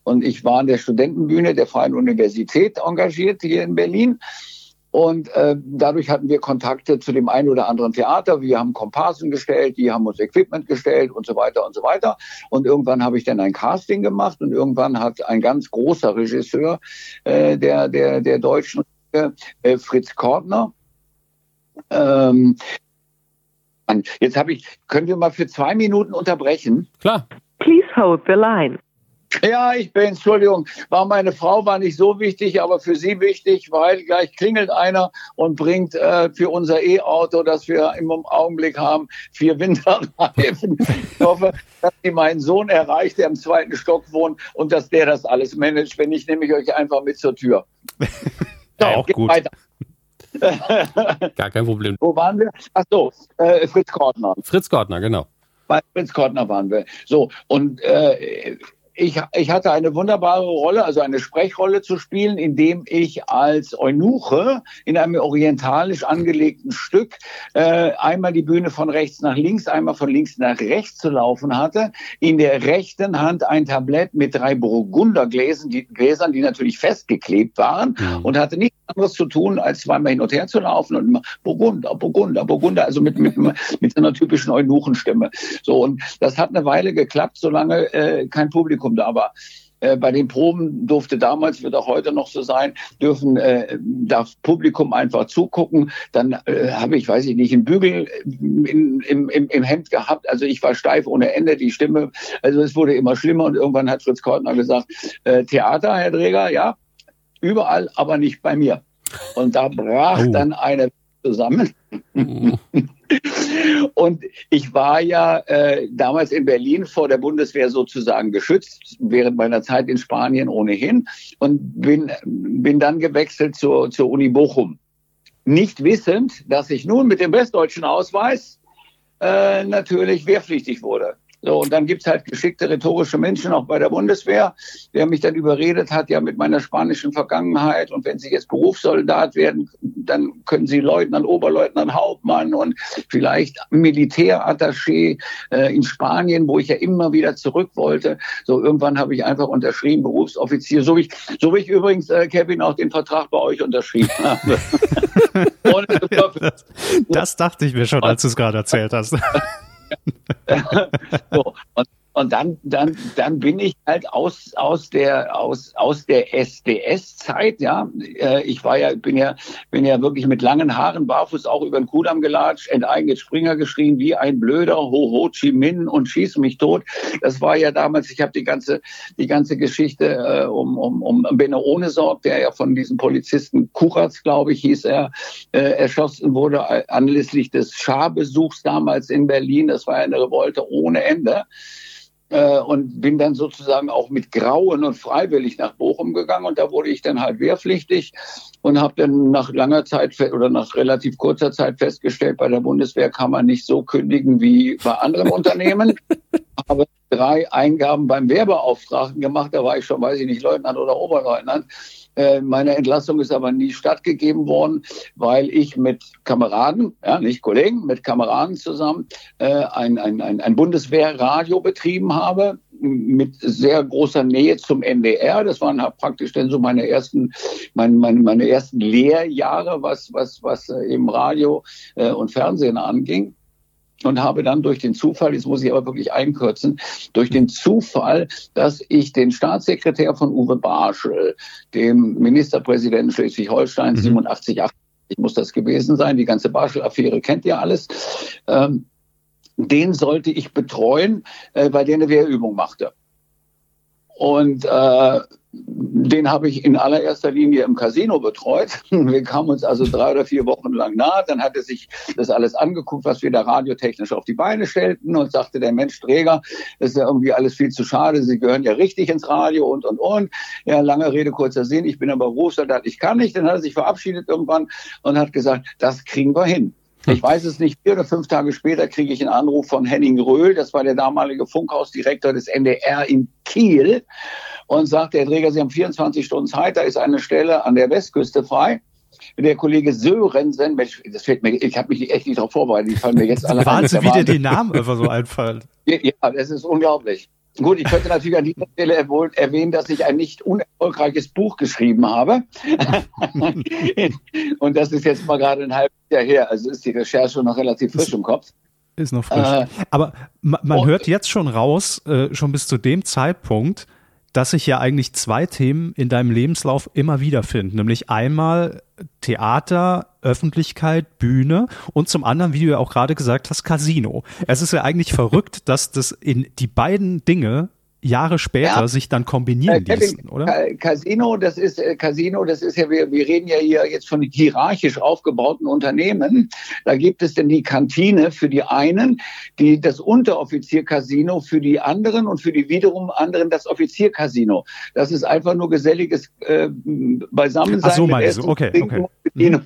Und ich war an der Studentenbühne der Freien Universität engagiert hier in Berlin. Und äh, dadurch hatten wir Kontakte zu dem einen oder anderen Theater. Wir haben Komparsen gestellt, die haben uns Equipment gestellt und so weiter und so weiter. Und irgendwann habe ich dann ein Casting gemacht und irgendwann hat ein ganz großer Regisseur äh, der, der, der deutschen, äh, Fritz Kortner, ähm, Jetzt habe ich, können wir mal für zwei Minuten unterbrechen? Klar. Please hold the line. Ja, ich bin, Entschuldigung, war meine Frau war nicht so wichtig, aber für sie wichtig, weil gleich klingelt einer und bringt äh, für unser E-Auto, das wir im Augenblick haben, vier Winterreifen. Ich hoffe, dass sie meinen Sohn erreicht, der im zweiten Stock wohnt und dass der das alles managt. Wenn nicht, nehme ich euch einfach mit zur Tür. Ja, auch gut. Weiter. Gar kein Problem. Wo waren wir? Ach so, äh, Fritz Kortner. Fritz Kortner, genau. Bei Fritz Kortner waren wir. So, und äh, ich, ich hatte eine wunderbare Rolle, also eine Sprechrolle zu spielen, indem ich als Eunuche in einem orientalisch angelegten Stück äh, einmal die Bühne von rechts nach links, einmal von links nach rechts zu laufen hatte. In der rechten Hand ein Tablett mit drei Burgundergläsern, die, Gläsern, die natürlich festgeklebt waren mhm. und hatte nichts anderes zu tun, als zweimal hin und her zu laufen und immer Burgunder, Burgunder, Burgunder, also mit, mit, mit einer typischen Eunuchenstimme. So, und das hat eine Weile geklappt, solange äh, kein Publikum Publikum da war. Äh, bei den Proben durfte damals, wird auch heute noch so sein, dürfen äh, darf Publikum einfach zugucken. Dann äh, habe ich, weiß ich nicht, einen Bügel in, im, im, im Hemd gehabt. Also ich war steif ohne Ende, die Stimme. Also es wurde immer schlimmer und irgendwann hat Fritz Kortner gesagt, äh, Theater, Herr Dräger, ja, überall, aber nicht bei mir. Und da brach oh. dann eine zusammen. Oh. Und ich war ja äh, damals in Berlin vor der Bundeswehr sozusagen geschützt, während meiner Zeit in Spanien ohnehin und bin, bin dann gewechselt zur, zur Uni Bochum. Nicht wissend, dass ich nun mit dem westdeutschen Ausweis äh, natürlich wehrpflichtig wurde. So, und dann gibt's halt geschickte rhetorische Menschen auch bei der Bundeswehr, der mich dann überredet hat, ja mit meiner spanischen Vergangenheit und wenn Sie jetzt Berufssoldat werden, dann können Sie Leutnant, Oberleutnant, Hauptmann und vielleicht Militärattaché äh, in Spanien, wo ich ja immer wieder zurück wollte. So, irgendwann habe ich einfach unterschrieben, Berufsoffizier, so wie ich, so wie ich übrigens, äh, Kevin, auch den Vertrag bei euch unterschrieben habe. das, das dachte ich mir schon, als du es gerade erzählt hast. so, und und dann, dann, dann bin ich halt aus, aus der, aus, aus der SDS-Zeit, ja. Äh, ich war ja, bin ja, bin ja wirklich mit langen Haaren barfuß auch über den Kudamm gelatscht, enteignet Springer geschrien, wie ein Blöder, Ho Ho Chi Minh und schieß mich tot. Das war ja damals, ich habe die ganze, die ganze Geschichte äh, um, um, um Benno Ohnesorg, der ja von diesem Polizisten Kuratz, glaube ich, hieß er, äh, erschossen wurde anlässlich des Scharbesuchs damals in Berlin. Das war ja eine Revolte ohne Ende. Äh, und bin dann sozusagen auch mit Grauen und freiwillig nach Bochum gegangen und da wurde ich dann halt wehrpflichtig und habe dann nach langer Zeit oder nach relativ kurzer Zeit festgestellt, bei der Bundeswehr kann man nicht so kündigen wie bei anderen Unternehmen. Habe drei Eingaben beim Wehrbeauftragten gemacht, da war ich schon, weiß ich nicht, Leutnant oder Oberleutnant meine Entlassung ist aber nie stattgegeben worden, weil ich mit Kameraden, ja, nicht Kollegen, mit Kameraden zusammen äh, ein, ein, ein, ein Bundeswehrradio betrieben habe mit sehr großer Nähe zum NDR. Das waren halt praktisch dann so meine ersten, meine, meine, meine ersten Lehrjahre, was, was, was äh, eben Radio äh, und Fernsehen anging und habe dann durch den Zufall, jetzt muss ich aber wirklich einkürzen, durch den Zufall, dass ich den Staatssekretär von Uwe Barschel, dem Ministerpräsidenten Schleswig-Holstein, mhm. 87, 88 muss das gewesen sein, die ganze Barschel-Affäre kennt ihr alles, ähm, den sollte ich betreuen, äh, bei der eine Wehrübung machte. Und äh, den habe ich in allererster Linie im Casino betreut. Wir kamen uns also drei oder vier Wochen lang nahe. Dann hat er sich das alles angeguckt, was wir da radiotechnisch auf die Beine stellten und sagte, der Mensch Träger, das ist ja irgendwie alles viel zu schade. Sie gehören ja richtig ins Radio und, und, und. Ja, lange Rede, kurzer Sinn. Ich bin aber Berufssoldat, ich kann nicht. Dann hat er sich verabschiedet irgendwann und hat gesagt, das kriegen wir hin. Ich weiß es nicht, vier oder fünf Tage später kriege ich einen Anruf von Henning Röhl, das war der damalige Funkhausdirektor des NDR in Kiel und sagt, Herr Träger, Sie haben 24 Stunden Zeit, da ist eine Stelle an der Westküste frei. Der Kollege Sörensen, das fällt mir, ich habe mich echt nicht darauf vorbereitet, die fallen mir jetzt alle Wahnsinn, wie dir die Namen einfach so einfallen. Ja, das ist unglaublich. Gut, ich könnte natürlich an dieser Stelle erwähnen, dass ich ein nicht unerfolgreiches Buch geschrieben habe. und das ist jetzt mal gerade ein halbes Jahr her. Also ist die Recherche noch relativ frisch im Kopf. Ist noch frisch. Äh, Aber man, man hört jetzt schon raus, äh, schon bis zu dem Zeitpunkt, dass sich ja eigentlich zwei Themen in deinem Lebenslauf immer wieder finden, nämlich einmal Theater, Öffentlichkeit, Bühne und zum anderen, wie du ja auch gerade gesagt hast, Casino. Es ist ja eigentlich verrückt, dass das in die beiden Dinge Jahre später ja. sich dann kombinieren äh, ließen, oder? Casino, das ist äh, Casino, das ist ja, wir, wir reden ja hier jetzt von hierarchisch aufgebauten Unternehmen. Da gibt es denn die Kantine für die einen, die das Unteroffizier-Casino für die anderen und für die wiederum anderen das Offizier-Casino. Das ist einfach nur geselliges äh, Beisammensein. Ach so, meinst du, okay, okay. Mhm.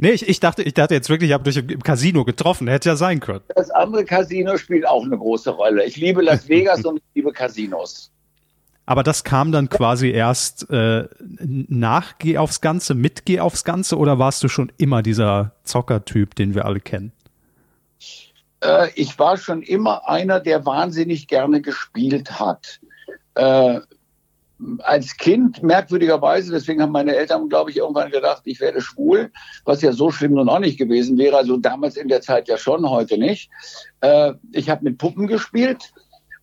nee, ich, ich, dachte, ich dachte jetzt wirklich, ich habe durch im Casino getroffen, hätte ja sein können. Das andere Casino spielt auch eine große Rolle. Ich liebe Las Vegas und liebe Casinos. Aber das kam dann quasi erst äh, nach Geh aufs Ganze, mit Geh aufs Ganze oder warst du schon immer dieser Zockertyp, den wir alle kennen? Äh, ich war schon immer einer, der wahnsinnig gerne gespielt hat. Äh, als Kind merkwürdigerweise, deswegen haben meine Eltern, glaube ich, irgendwann gedacht, ich werde schwul, was ja so schlimm nun auch nicht gewesen wäre. Also damals in der Zeit ja schon, heute nicht. Äh, ich habe mit Puppen gespielt.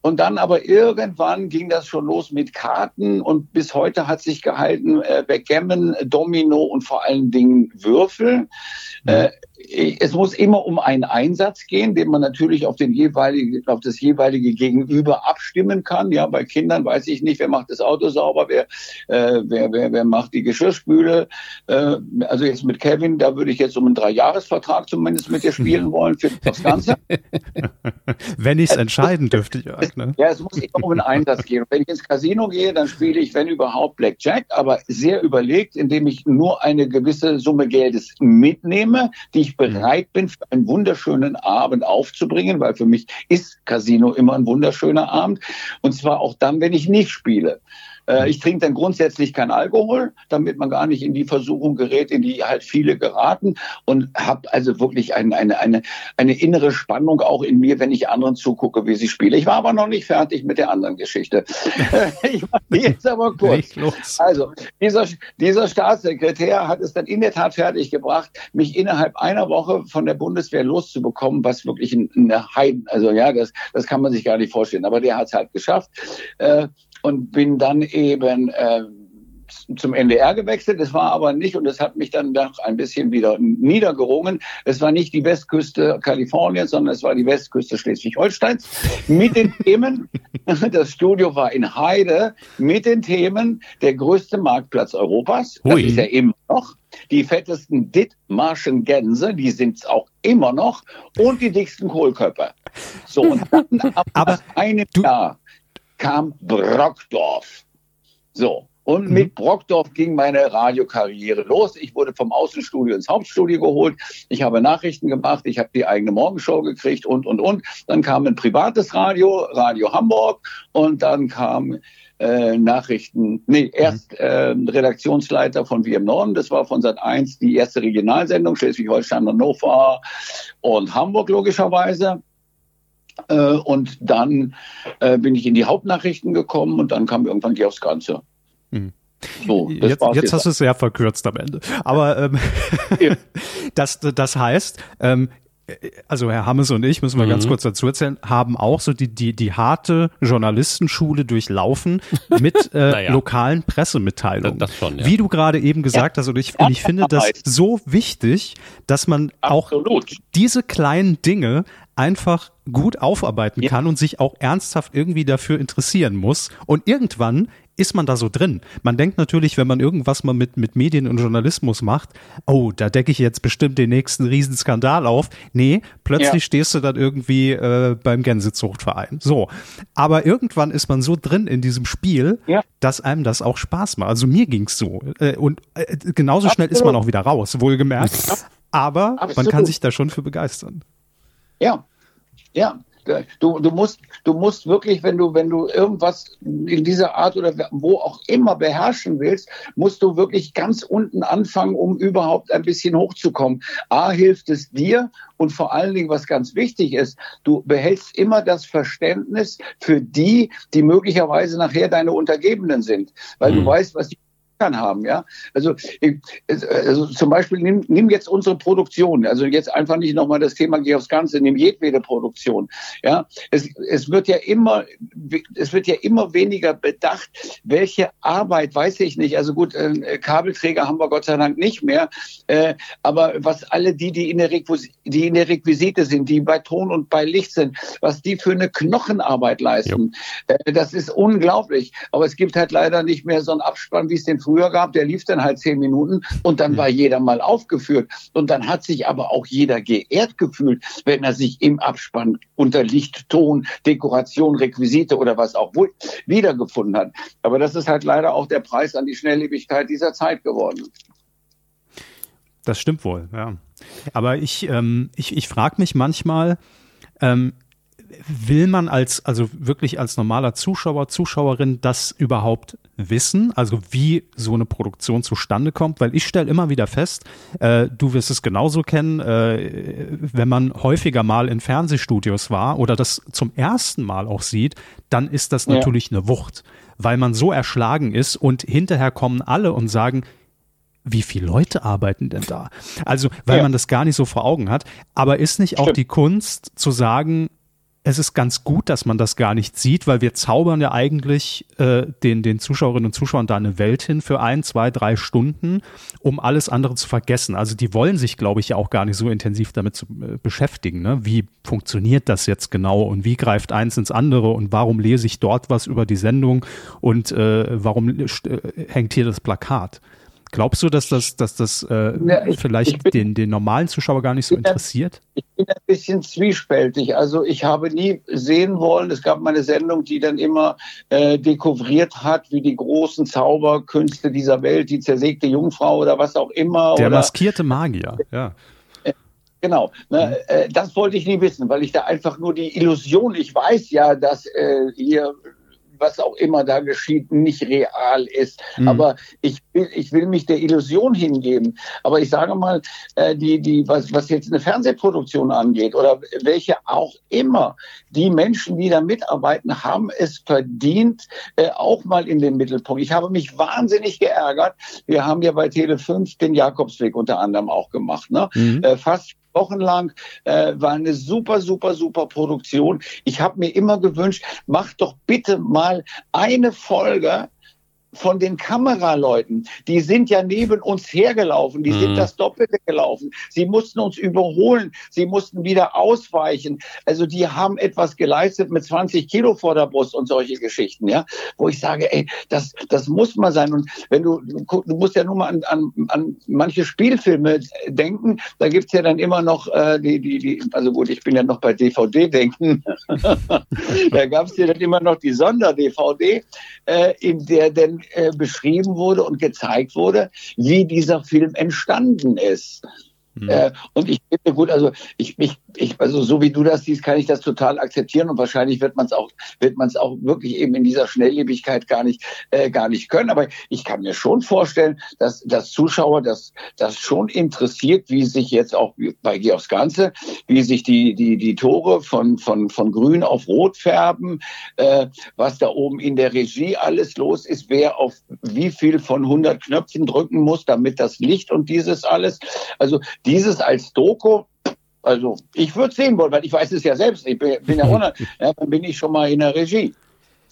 Und dann aber irgendwann ging das schon los mit Karten und bis heute hat sich gehalten äh, Backgammon, Domino und vor allen Dingen Würfel. Mhm. Äh, es muss immer um einen Einsatz gehen, den man natürlich auf den jeweiligen, auf das jeweilige Gegenüber abstimmen kann. Ja, bei Kindern weiß ich nicht, wer macht das Auto sauber, wer, äh, wer, wer, wer macht die Geschirrspüle. Äh, also jetzt mit Kevin, da würde ich jetzt um einen Dreijahresvertrag zumindest mit dir spielen wollen für das Ganze. wenn ich es entscheiden dürfte, ja. Ne? Ja, es muss immer um einen Einsatz gehen. Wenn ich ins Casino gehe, dann spiele ich, wenn überhaupt, Blackjack, aber sehr überlegt, indem ich nur eine gewisse Summe Geldes mitnehme, die ich bereit bin, für einen wunderschönen Abend aufzubringen, weil für mich ist Casino immer ein wunderschöner Abend. Und zwar auch dann, wenn ich nicht spiele. Äh, ich trinke dann grundsätzlich kein Alkohol, damit man gar nicht in die Versuchung gerät, in die halt viele geraten und habe also wirklich ein, eine, eine, eine innere Spannung auch in mir, wenn ich anderen zugucke, wie sie spielen. Ich war aber noch nicht fertig mit der anderen Geschichte. ich mache jetzt aber kurz. Also dieser, dieser Staatssekretär hat es dann in der Tat fertig gebracht, mich innerhalb einer Woche von der Bundeswehr loszubekommen, was wirklich eine Heiden, also ja, das, das kann man sich gar nicht vorstellen, aber der hat es halt geschafft. Äh, und bin dann eben äh, zum NDR gewechselt. Das war aber nicht, und das hat mich dann doch ein bisschen wieder niedergerungen. Es war nicht die Westküste Kaliforniens, sondern es war die Westküste Schleswig-Holsteins mit den Themen, das Studio war in Heide, mit den Themen der größte Marktplatz Europas. Das Hui. ist ja immer noch. Die fettesten Dithmarschen Gänse, die sind es auch immer noch. Und die dicksten Kohlköpfe. So, und dann ab aber einem Jahr kam Brockdorf. So. Und mhm. mit Brockdorf ging meine Radiokarriere los. Ich wurde vom Außenstudio ins Hauptstudio geholt. Ich habe Nachrichten gemacht. Ich habe die eigene Morgenshow gekriegt und, und, und. Dann kam ein privates Radio, Radio Hamburg. Und dann kam äh, Nachrichten, nee, mhm. erst äh, Redaktionsleiter von Wir im Norden, das war von Sat 1 die erste Regionalsendung, Schleswig-Holstein, Hannover und Hamburg logischerweise. Äh, und dann äh, bin ich in die Hauptnachrichten gekommen und dann kam irgendwann die aufs Ganze. Mhm. So, jetzt, jetzt hast du es sehr verkürzt am Ende. Aber ähm, ja. das, das heißt, ähm, also Herr Hammes und ich, müssen wir mhm. ganz kurz dazu erzählen, haben auch so die, die, die harte Journalistenschule durchlaufen mit äh, naja. lokalen Pressemitteilungen. Das, das schon, ja. Wie du gerade eben gesagt ja. hast, und ich, und ich finde das so wichtig, dass man Absolut. auch diese kleinen Dinge einfach gut aufarbeiten ja. kann und sich auch ernsthaft irgendwie dafür interessieren muss. Und irgendwann ist man da so drin. Man denkt natürlich, wenn man irgendwas mal mit, mit Medien und Journalismus macht, oh, da decke ich jetzt bestimmt den nächsten Riesenskandal auf. Nee, plötzlich ja. stehst du dann irgendwie äh, beim Gänsezuchtverein. So. Aber irgendwann ist man so drin in diesem Spiel, ja. dass einem das auch Spaß macht. Also mir ging's so. Äh, und äh, genauso Absolut. schnell ist man auch wieder raus, wohlgemerkt. Aber Absolut. man kann sich da schon für begeistern. Ja, ja. Du, du musst, du musst wirklich, wenn du, wenn du irgendwas in dieser Art oder wo auch immer beherrschen willst, musst du wirklich ganz unten anfangen, um überhaupt ein bisschen hochzukommen. A hilft es dir und vor allen Dingen, was ganz wichtig ist, du behältst immer das Verständnis für die, die möglicherweise nachher deine Untergebenen sind, weil mhm. du weißt, was die haben, ja. Also, also zum Beispiel nimm, nimm jetzt unsere Produktion, also jetzt einfach nicht nochmal das Thema geh aufs Ganze, nimm jedwede Produktion, ja. Es, es wird ja immer, es wird ja immer weniger bedacht, welche Arbeit, weiß ich nicht, also gut, äh, Kabelträger haben wir Gott sei Dank nicht mehr, äh, aber was alle die, die in der Requisite, die in der Requisite sind, die bei Ton und bei Licht sind, was die für eine Knochenarbeit leisten, äh, das ist unglaublich. Aber es gibt halt leider nicht mehr so einen Abspann, wie es den früher gab. Der lief dann halt zehn Minuten und dann war jeder mal aufgeführt. Und dann hat sich aber auch jeder geehrt gefühlt, wenn er sich im Abspann unter Licht, Ton, Dekoration, Requisite oder was auch wohl wiedergefunden hat. Aber das ist halt leider auch der Preis an die Schnelllebigkeit dieser Zeit geworden. Das stimmt wohl, ja. Aber ich, ähm, ich, ich frage mich manchmal, ähm, will man als, also wirklich als normaler Zuschauer, Zuschauerin das überhaupt wissen? Also wie so eine Produktion zustande kommt? Weil ich stelle immer wieder fest, äh, du wirst es genauso kennen, äh, wenn man häufiger mal in Fernsehstudios war oder das zum ersten Mal auch sieht, dann ist das natürlich ja. eine Wucht, weil man so erschlagen ist und hinterher kommen alle und sagen, wie viele Leute arbeiten denn da? Also, weil ja. man das gar nicht so vor Augen hat. Aber ist nicht auch die Kunst zu sagen, es ist ganz gut, dass man das gar nicht sieht, weil wir zaubern ja eigentlich äh, den, den Zuschauerinnen und Zuschauern da eine Welt hin für ein, zwei, drei Stunden, um alles andere zu vergessen. Also die wollen sich, glaube ich, ja auch gar nicht so intensiv damit zu, äh, beschäftigen. Ne? Wie funktioniert das jetzt genau und wie greift eins ins andere und warum lese ich dort was über die Sendung und äh, warum äh, hängt hier das Plakat? Glaubst du, dass das, dass das äh, ja, ich, vielleicht ich bin, den, den normalen Zuschauer gar nicht so interessiert? Ich bin ein bisschen zwiespältig. Also ich habe nie sehen wollen, es gab mal eine Sendung, die dann immer äh, dekouvriert hat, wie die großen Zauberkünste dieser Welt, die zersägte Jungfrau oder was auch immer. Der oder, maskierte Magier, ja. Äh, genau, ne, mhm. äh, das wollte ich nie wissen, weil ich da einfach nur die Illusion, ich weiß ja, dass äh, hier was auch immer da geschieht, nicht real ist. Mhm. Aber ich will, ich will mich der Illusion hingeben. Aber ich sage mal, äh, die, die, was, was jetzt eine Fernsehproduktion angeht oder welche auch immer, die Menschen, die da mitarbeiten, haben es verdient, äh, auch mal in den Mittelpunkt. Ich habe mich wahnsinnig geärgert. Wir haben ja bei Tele 5 den Jakobsweg unter anderem auch gemacht. Ne? Mhm. Äh, fast wochenlang. Äh, war eine super, super, super Produktion. Ich habe mir immer gewünscht, mach doch bitte mal eine Folge von den Kameraleuten, die sind ja neben uns hergelaufen, die mhm. sind das Doppelte gelaufen. Sie mussten uns überholen, sie mussten wieder ausweichen. Also die haben etwas geleistet mit 20 Kilo vor der Brust und solche Geschichten, ja, wo ich sage, ey, das, das muss mal sein. Und wenn du, du musst ja nur mal an, an, an manche Spielfilme denken, da gibt's ja dann immer noch äh, die, die, die, also gut, ich bin ja noch bei DVD denken, da gab's ja dann immer noch die Sonder-DVD, äh, in der denn äh, beschrieben wurde und gezeigt wurde, wie dieser Film entstanden ist. Mhm. Äh, und ich finde gut, also ich, ich, ich, also so wie du das siehst, kann ich das total akzeptieren und wahrscheinlich wird man es auch, wird man es auch wirklich eben in dieser Schnelllebigkeit gar nicht, äh, gar nicht können. Aber ich kann mir schon vorstellen, dass, dass Zuschauer das, das schon interessiert, wie sich jetzt auch bei aufs Ganze, wie sich die, die, die Tore von, von, von grün auf rot färben, äh, was da oben in der Regie alles los ist, wer auf wie viel von 100 Knöpfen drücken muss, damit das Licht und dieses alles. Also dieses als Doku, also ich würde sehen wollen, weil ich weiß es ja selbst. Ich bin, bin ja ohne, ja, dann bin ich schon mal in der Regie.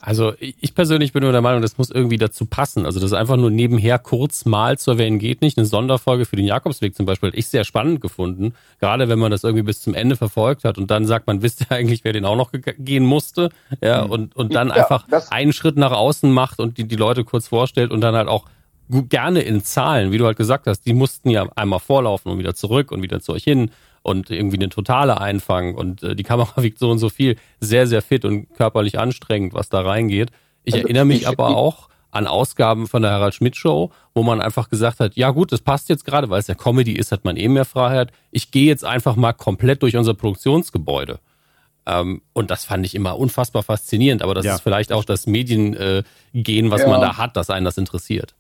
Also ich persönlich bin nur der Meinung, das muss irgendwie dazu passen. Also das einfach nur nebenher kurz mal zu erwähnen geht nicht. Eine Sonderfolge für den Jakobsweg zum Beispiel, ich sehr spannend gefunden. Gerade wenn man das irgendwie bis zum Ende verfolgt hat und dann sagt man, wisst ihr eigentlich, wer den auch noch gehen musste? Ja, mhm. und, und dann ja, einfach einen Schritt nach außen macht und die, die Leute kurz vorstellt und dann halt auch gerne in Zahlen, wie du halt gesagt hast, die mussten ja einmal vorlaufen und wieder zurück und wieder zu euch hin und irgendwie eine totale einfangen und äh, die Kamera wiegt so und so viel, sehr, sehr fit und körperlich anstrengend, was da reingeht. Ich also, erinnere mich ich, aber auch an Ausgaben von der Harald Schmidt Show, wo man einfach gesagt hat, ja gut, das passt jetzt gerade, weil es ja Comedy ist, hat man eben mehr Freiheit. Ich gehe jetzt einfach mal komplett durch unser Produktionsgebäude. Ähm, und das fand ich immer unfassbar faszinierend, aber das ja. ist vielleicht auch das Mediengehen, äh, was ja. man da hat, dass einen das interessiert.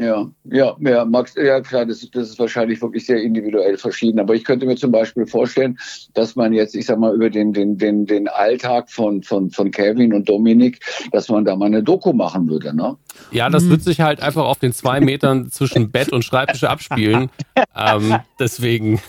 Ja, ja, ja, Max, ja klar, das, das ist wahrscheinlich wirklich sehr individuell verschieden. Aber ich könnte mir zum Beispiel vorstellen, dass man jetzt, ich sag mal, über den, den, den, den Alltag von, von, von Kevin und Dominik, dass man da mal eine Doku machen würde, ne? Ja, das wird sich halt einfach auf den zwei Metern zwischen Bett und Schreibtisch abspielen. ähm, deswegen.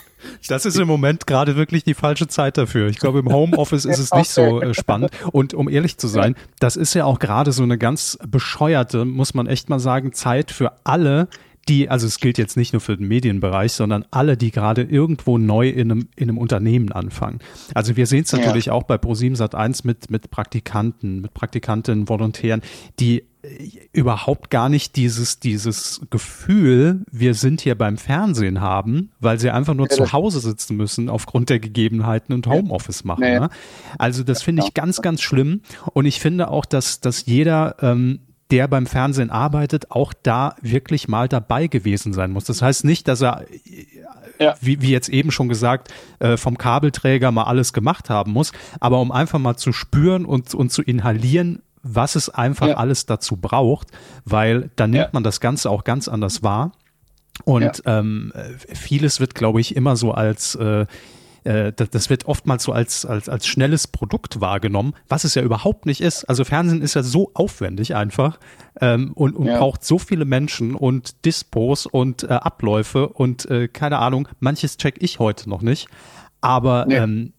Das ist im Moment gerade wirklich die falsche Zeit dafür. Ich glaube, im Homeoffice ist es nicht so äh, spannend. Und um ehrlich zu sein, das ist ja auch gerade so eine ganz bescheuerte, muss man echt mal sagen, Zeit für alle, die, also es gilt jetzt nicht nur für den Medienbereich, sondern alle, die gerade irgendwo neu in einem, in einem Unternehmen anfangen. Also wir sehen es natürlich ja. auch bei Pro7 Sat1 mit, mit Praktikanten, mit Praktikantinnen, Volontären, die überhaupt gar nicht dieses, dieses Gefühl, wir sind hier beim Fernsehen haben, weil sie einfach nur ja, zu Hause sitzen müssen aufgrund der Gegebenheiten und Homeoffice machen. Ja. Ne? Also das finde ich ganz, ganz schlimm. Und ich finde auch, dass, dass jeder, ähm, der beim Fernsehen arbeitet, auch da wirklich mal dabei gewesen sein muss. Das heißt nicht, dass er, ja. wie, wie jetzt eben schon gesagt, äh, vom Kabelträger mal alles gemacht haben muss, aber um einfach mal zu spüren und, und zu inhalieren, was es einfach ja. alles dazu braucht, weil dann nimmt ja. man das Ganze auch ganz anders wahr. Und ja. ähm, vieles wird, glaube ich, immer so als äh, äh, das wird oftmals so als, als, als schnelles Produkt wahrgenommen, was es ja überhaupt nicht ist. Also Fernsehen ist ja so aufwendig einfach ähm, und, und ja. braucht so viele Menschen und Dispos und äh, Abläufe und äh, keine Ahnung, manches check ich heute noch nicht. Aber nee. ähm,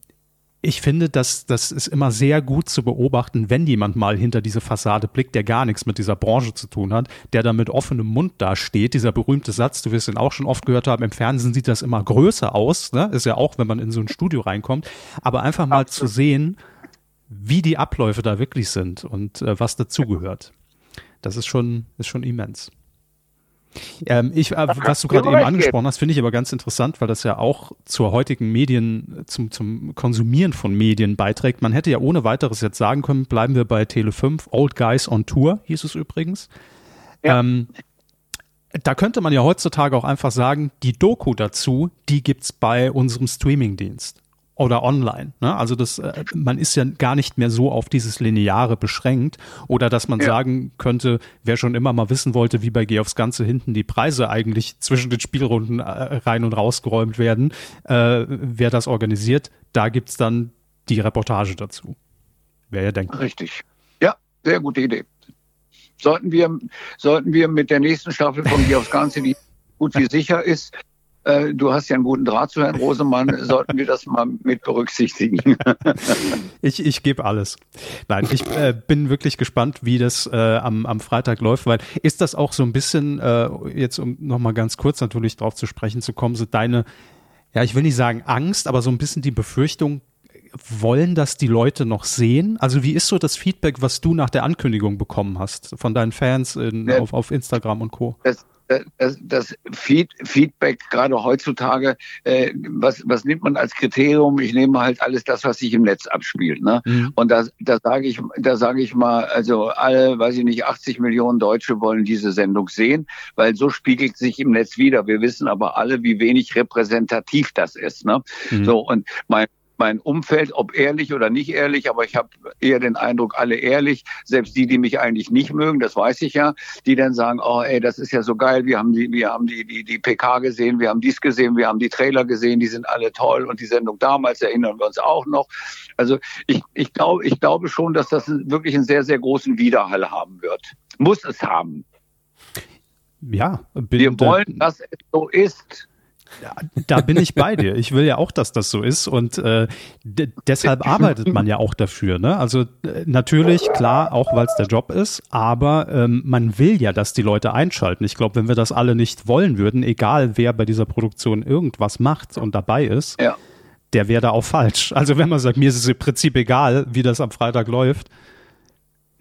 ich finde, dass das ist immer sehr gut zu beobachten, wenn jemand mal hinter diese Fassade blickt, der gar nichts mit dieser Branche zu tun hat, der da mit offenem Mund da steht. Dieser berühmte Satz, du wirst ihn auch schon oft gehört haben, im Fernsehen sieht das immer größer aus, ne? ist ja auch, wenn man in so ein Studio reinkommt, aber einfach mal Absolut. zu sehen, wie die Abläufe da wirklich sind und äh, was dazugehört. Das ist schon, ist schon immens. Ähm, ich, äh, was du gerade eben angesprochen hast, finde ich aber ganz interessant, weil das ja auch zur heutigen Medien, zum, zum Konsumieren von Medien beiträgt. Man hätte ja ohne weiteres jetzt sagen können, bleiben wir bei Tele 5, Old Guys on Tour, hieß es übrigens. Ja. Ähm, da könnte man ja heutzutage auch einfach sagen, die Doku dazu, die gibt's bei unserem Streamingdienst oder online. Ne? Also das, äh, man ist ja gar nicht mehr so auf dieses Lineare beschränkt oder dass man ja. sagen könnte, wer schon immer mal wissen wollte, wie bei Geh aufs Ganze hinten die Preise eigentlich zwischen den Spielrunden äh, rein und rausgeräumt werden, äh, wer das organisiert, da gibt's dann die Reportage dazu. Wer ja denkt. Richtig. Ja, sehr gute Idee. Sollten wir, sollten wir mit der nächsten Staffel von Geh aufs Ganze, die gut wie sicher ist, äh, du hast ja einen guten Draht zu Herrn Rosemann, sollten wir das mal mit berücksichtigen. ich ich gebe alles. Nein, ich äh, bin wirklich gespannt, wie das äh, am, am Freitag läuft, weil ist das auch so ein bisschen, äh, jetzt um nochmal ganz kurz natürlich drauf zu sprechen zu kommen, so deine, ja, ich will nicht sagen Angst, aber so ein bisschen die Befürchtung, wollen das die Leute noch sehen? Also wie ist so das Feedback, was du nach der Ankündigung bekommen hast von deinen Fans in, ja, auf, auf Instagram und Co? Das, das, das Feed, Feedback gerade heutzutage, äh, was, was nimmt man als Kriterium? Ich nehme halt alles das, was sich im Netz abspielt. Ne? Mhm. Und da, da sage ich, da sage ich mal, also alle, weiß ich nicht, 80 Millionen Deutsche wollen diese Sendung sehen, weil so spiegelt sich im Netz wieder. Wir wissen aber alle, wie wenig repräsentativ das ist. Ne? Mhm. So und mein mein Umfeld, ob ehrlich oder nicht ehrlich, aber ich habe eher den Eindruck, alle ehrlich, selbst die, die mich eigentlich nicht mögen, das weiß ich ja, die dann sagen, oh ey, das ist ja so geil, wir haben die, wir haben die, die, die PK gesehen, wir haben dies gesehen, wir haben die Trailer gesehen, die sind alle toll und die Sendung damals erinnern wir uns auch noch. Also ich, ich glaube, ich glaube schon, dass das wirklich einen sehr, sehr großen Widerhall haben wird. Muss es haben. Ja, wir wollen, dass es so ist. Da bin ich bei dir. Ich will ja auch, dass das so ist und äh, deshalb arbeitet man ja auch dafür. Ne? Also äh, natürlich, klar, auch weil es der Job ist, aber ähm, man will ja, dass die Leute einschalten. Ich glaube, wenn wir das alle nicht wollen würden, egal wer bei dieser Produktion irgendwas macht und dabei ist, ja. der wäre da auch falsch. Also wenn man sagt, mir ist es im Prinzip egal, wie das am Freitag läuft.